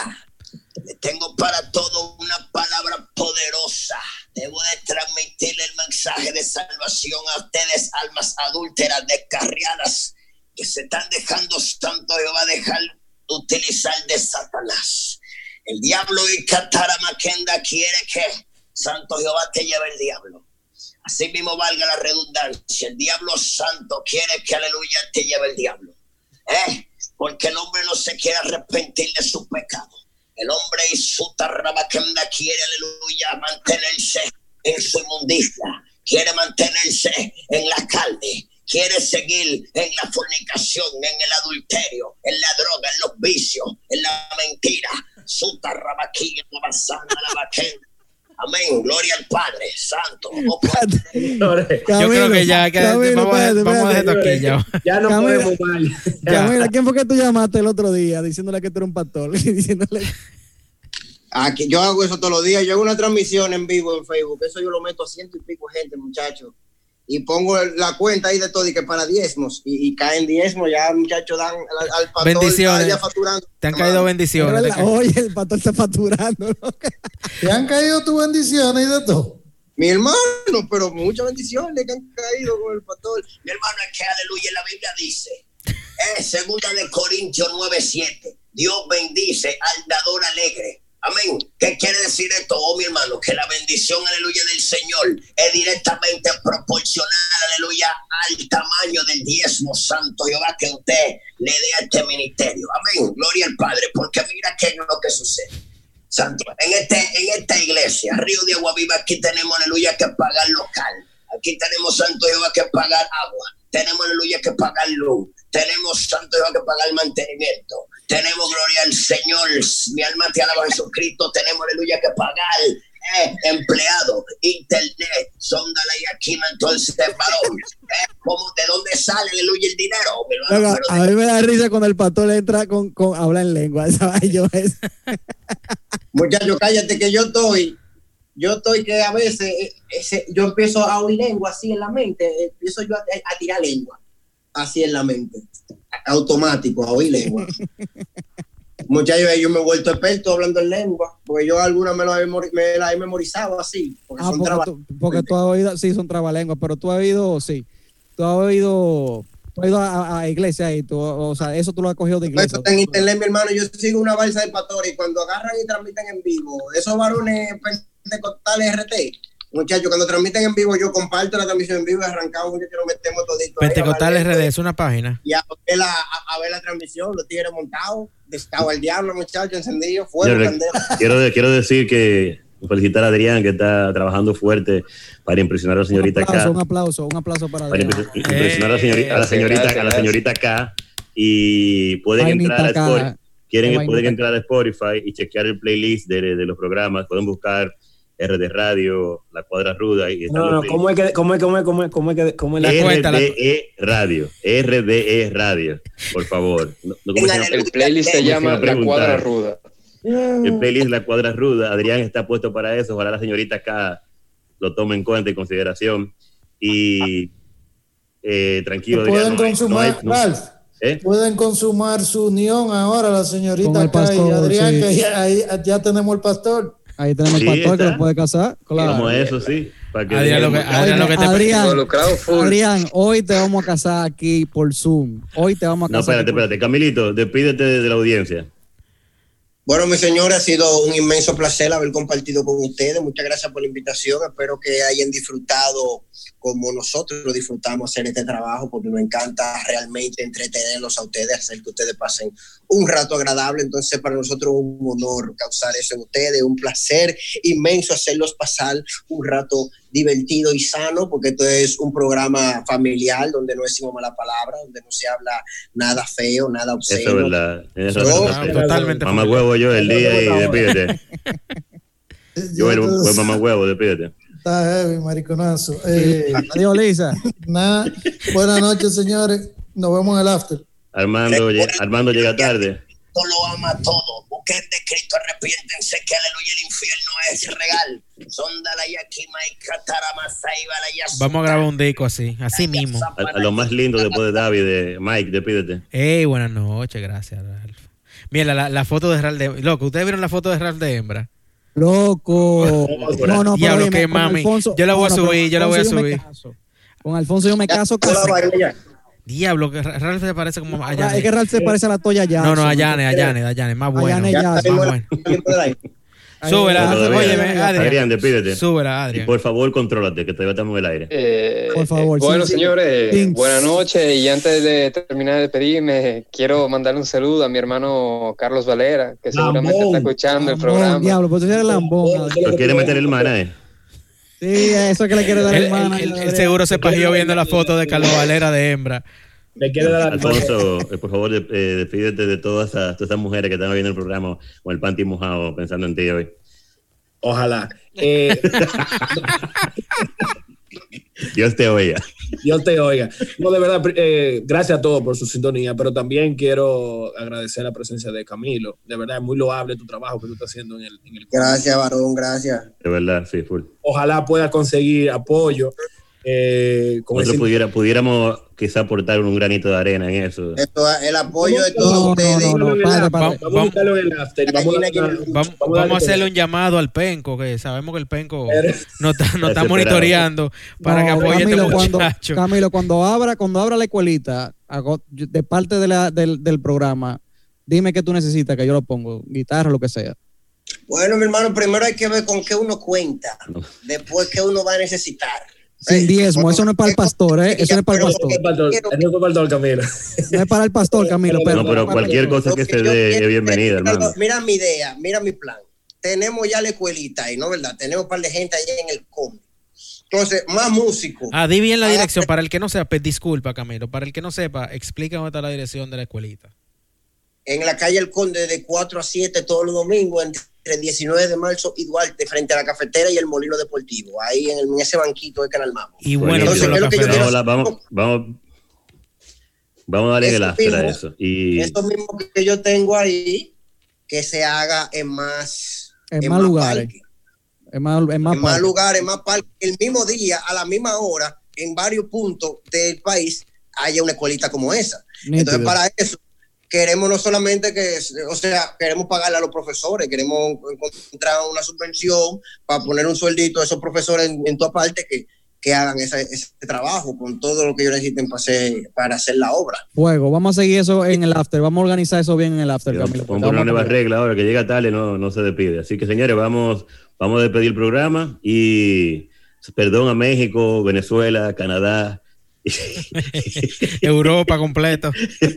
le tengo para todo una palabra poderosa. Debo de transmitirle el mensaje de salvación a ustedes, almas adúlteras, descarriadas, que se están dejando santo Jehová dejar utilizar de Satanás. El diablo y Katara Makenda quiere que Santo Jehová te lleve el diablo. Así mismo valga la redundancia. El diablo santo quiere que aleluya te lleve el diablo. ¿Eh? Porque el hombre no se quiere arrepentir de su pecado. El hombre y su tarrabaquenda quiere, aleluya, mantenerse en su inmundicia. Quiere mantenerse en la carne. Quiere seguir en la fornicación, en el adulterio, en la droga, en los vicios, en la mentira. Su tarrabaquilla, la basana, la vaquenda. Amén. Gloria al Padre Santo. Oh, Yo creo que ya, que Camilo, vamos, a, espérate, vamos a dejar aquí ya. ya no Camila. podemos mal. Camila, ¿quién fue que tú llamaste el otro día diciéndole que tú eres un pastor? Y diciéndole, Aquí, yo hago eso todos los días. Yo hago una transmisión en vivo en Facebook. Eso yo lo meto a ciento y pico gente, muchachos. Y pongo la cuenta ahí de todo y que para diezmos. Y, y caen diezmos. Ya, muchachos, dan al, al pastor. Bendiciones. está ya facturando. Te han caído bendiciones. te oye, el pastor está facturando. Te han caído tus bendiciones y de todo. Mi hermano, pero muchas bendiciones que han caído con el pastor. Mi hermano, es que aleluya, la Biblia dice, es segunda de Corintios 9:7. Dios bendice al dador alegre. Amén. ¿Qué quiere decir esto, oh mi hermano? Que la bendición, aleluya, del Señor es directamente proporcional, aleluya, al tamaño del diezmo santo Jehová que usted le dé a este ministerio. Amén. Gloria al Padre, porque mira qué es lo que sucede. Santo, en, este, en esta iglesia, Río de Agua Viva, aquí tenemos, aleluya, que pagar local. Aquí tenemos, Santo Jehová, que pagar agua. Tenemos, aleluya, que pagar luz. Tenemos, Santo Jehová, que pagar mantenimiento. Tenemos, gloria al Señor. Mi alma te alaba, Jesucristo. Tenemos, aleluya, que pagar eh, empleado, internet, sondala y aquí, entonces, varón. Eh, ¿cómo, ¿De dónde sale, aleluya, el dinero? hermano? Loco, a mí me da risa cuando el pastor entra con, con habla en lengua. ¿sabes? Yo es- Muchacho, cállate que yo estoy, yo estoy que a veces eh, ese- yo empiezo a oír lengua así en la mente, empiezo yo a, a tirar lengua así en la mente, automático, a oír lengua. Muchachos, yo me he vuelto experto hablando en lengua, porque yo algunas me las he, he memorizado así, porque Ah, son porque, tú, porque tú has oído, sí, son trabalenguas, pero tú has oído, sí, tú has oído, tú has ido a, a iglesia y tú, o sea, eso tú lo has cogido de iglesia. En internet, mi hermano, yo sigo una balsa de pastores y cuando agarran y transmiten en vivo, esos varones pentecostales RT, muchachos, cuando transmiten en vivo, yo comparto la transmisión en vivo y arrancamos, muchachos, nos metemos todito. Pentecostal RD es una página. Y a ver, la, a, a ver la transmisión, los tigres montados, estaba el diablo, muchachos, encendido, fuego, candela. quiero, quiero decir que felicitar a Adrián que está trabajando fuerte para impresionar a la Un señorita aplauso, acá. un aplauso, un aplauso para para Adrián. impre- impresionar a la señorita, a la Gracias, señorita, gracias, a la señorita acá y pueden Vainita entrar a. Spotify, quieren, pueden entrar a Spotify y chequear el playlist de, de los programas, pueden buscar RD Radio, La Cuadra Ruda y No, no, ¿cómo es que, cómo es, cómo es, cómo es, cómo es que, cómo es la La cuenta, RDE Radio, RDE Radio, por favor. No- no. El playlist se llama La Cuadra. Ruda. El playlist La Cuadra Ruda, Adrián está puesto para eso, ojalá la señorita acá lo tome en cuenta, en consideración y eh, tranquilo, Adrián, pueden no hay- no hay- consumar, ¿Eh? pueden consumar su unión ahora la señorita acá y pastor, Adrián, sí. que ya, ahí- ya tenemos el pastor. Ahí tenemos Sí, el pastor que lo puede casar. Claro. Como eso, sí. Para que Adrián, lo que. Adrián, lo que te Adrián, Involucrado full. Adrián, hoy te vamos a casar aquí por Zoom. Hoy te vamos a No, casar. espérate, aquí por- espérate. Camilito, despídete de, de la audiencia. Bueno, mi señor, ha sido un inmenso placer haber compartido con ustedes. Muchas gracias por la invitación. Espero que hayan disfrutado como nosotros lo disfrutamos hacer este trabajo, porque nos encanta realmente entretenerlos a ustedes, hacer que ustedes pasen un rato agradable. Entonces, para nosotros es un honor causar eso en ustedes, un placer inmenso hacerlos pasar un rato divertido y sano, porque esto es un programa familiar donde no decimos mala palabra, donde no se habla nada feo, nada Eso es obsceno. verdad. Totalmente. Mamá huevo yo el día y despídete. Yo el mamá huevo, despídete. Está heavy, mariconazo. Eh, Adiós, Lisa. nada. Buenas noches, señores. Nos vemos en el after. Armando, Armando llega tarde. Cristo lo ama todo. Busquen de Cristo, arrepiéntense que aleluya el infierno es real. Vamos a grabar un disco así, así mismo. A, a lo más lindo después de David, de Mike, despídete. Ey, buenas noches, gracias, Ralph. Mira, la, la foto de Ralph de Loco, ¿ustedes vieron la foto de Ralph de hembra? Loco. No, no, pero Diablo, con mami. Alfonso- Yo la voy a no, subir, con yo la voy a subir. Con Alfonso yo me caso casi. Diablo, que Ra- Ralph se parece como a Ah, Es Yane. que Ralph se parece a la Toya ya. No, no, a Yane, a Yane, a Yane, más bueno. Yane ya, Más bueno. Súbela, óyeme. Adrián. Despídete. Súbela, Y Adrián. por favor, contrólate, que todavía estamos en el aire. Eh, Por favor, bueno, sí, sí. señores, buenas noches. Y antes de terminar de despedirme, quiero mandarle un saludo a mi hermano Carlos Valera, que seguramente Lambón. está escuchando el Lambón, programa. Diablo, pues tú eres lambón. ¿Lo quiere meter el mana, eh? Sí, eso es que le quiere dar el él seguro se pagió viendo la foto de Carlos Valera de hembra. Le quiere dar Alfonso, eh, por favor, eh, despídete de todas esas, todas esas mujeres que están viendo el programa con el panty mojado pensando en ti hoy. Ojalá. Eh, Dios te oiga. Dios te oiga. No, de verdad, eh, gracias a todos por su sintonía, pero también quiero agradecer la presencia de Camilo. De verdad, es muy loable tu trabajo que tú estás haciendo en el, en el Gracias, varón, gracias. De verdad, sí, full. Ojalá puedas conseguir apoyo eh, con Nosotros ese- pudiera, pudiéramos quizá aportar un granito de arena en eso. Esto, el apoyo de todos No, no, ustedes. no, no, padre, padre. Vamos- Vamos a buscarlo en el after. y Vamos, a, Vamos- Vamos, vamos a vamos a darle hacerle un llamado al Penco, que sabemos que el Penco nos está, nos está monitoreando para que No, apoye a este Camilo, cuando, muchacho. Camilo, cuando abra, cuando abra la escuelita, de parte de la- del, del programa, dime qué tú necesitas, que yo lo pongo, guitarra, lo que sea. Bueno, mi hermano, primero hay que ver con qué uno cuenta, después qué uno va a necesitar. Sin diezmo, bueno, eso no es para el pastor, ¿eh? Eso no es para el pastor. el pastor, quiero- el pastor, Camilo. No es para el pastor, Camilo, pero... No, pero cualquier cosa que se dé es bienvenida, mira, hermano. Mira mi idea, mira mi plan. Tenemos ya la escuelita ahí, ¿no? ¿Verdad? Tenemos un par de gente allá en el com. Entonces, más músicos. Ah, di bien la dirección. Para el que no sepa, disculpa, Camilo. Para el que no sepa, explica dónde está la dirección de la escuelita. en la calle El Conde de 4 a 7 todos los domingos entre el 19 de marzo y Duarte frente a la cafetera y el molino deportivo ahí en, el- en ese banquito de Canal Mamo Y bueno, Entonces, ¿qué es lo que yo cafés. quiero Vamos, a- vamos, vamos, vamos a darle el Eso after a eso. Y esto mismo que yo tengo ahí que se haga en más En más lugares. parques, Es más, es más en más lugares más parques el mismo día a la misma hora en varios puntos del país haya una escuelita como esa Nítido. Entonces, para eso, queremos no solamente que, o sea, queremos pagarle a los profesores, queremos encontrar una subvención para poner un sueldito a esos profesores en, en tu parte que, que hagan ese, ese trabajo con todo lo que ellos necesiten para hacer, para hacer la obra. Fuego, vamos a seguir eso en el after, vamos a organizar eso bien en el after, vamos Camilo. a poner una nueva regla ahora, que llega tarde no, no se despide. Así que, señores, vamos, vamos a despedir el programa y perdón a México, Venezuela, Canadá. Europa completo.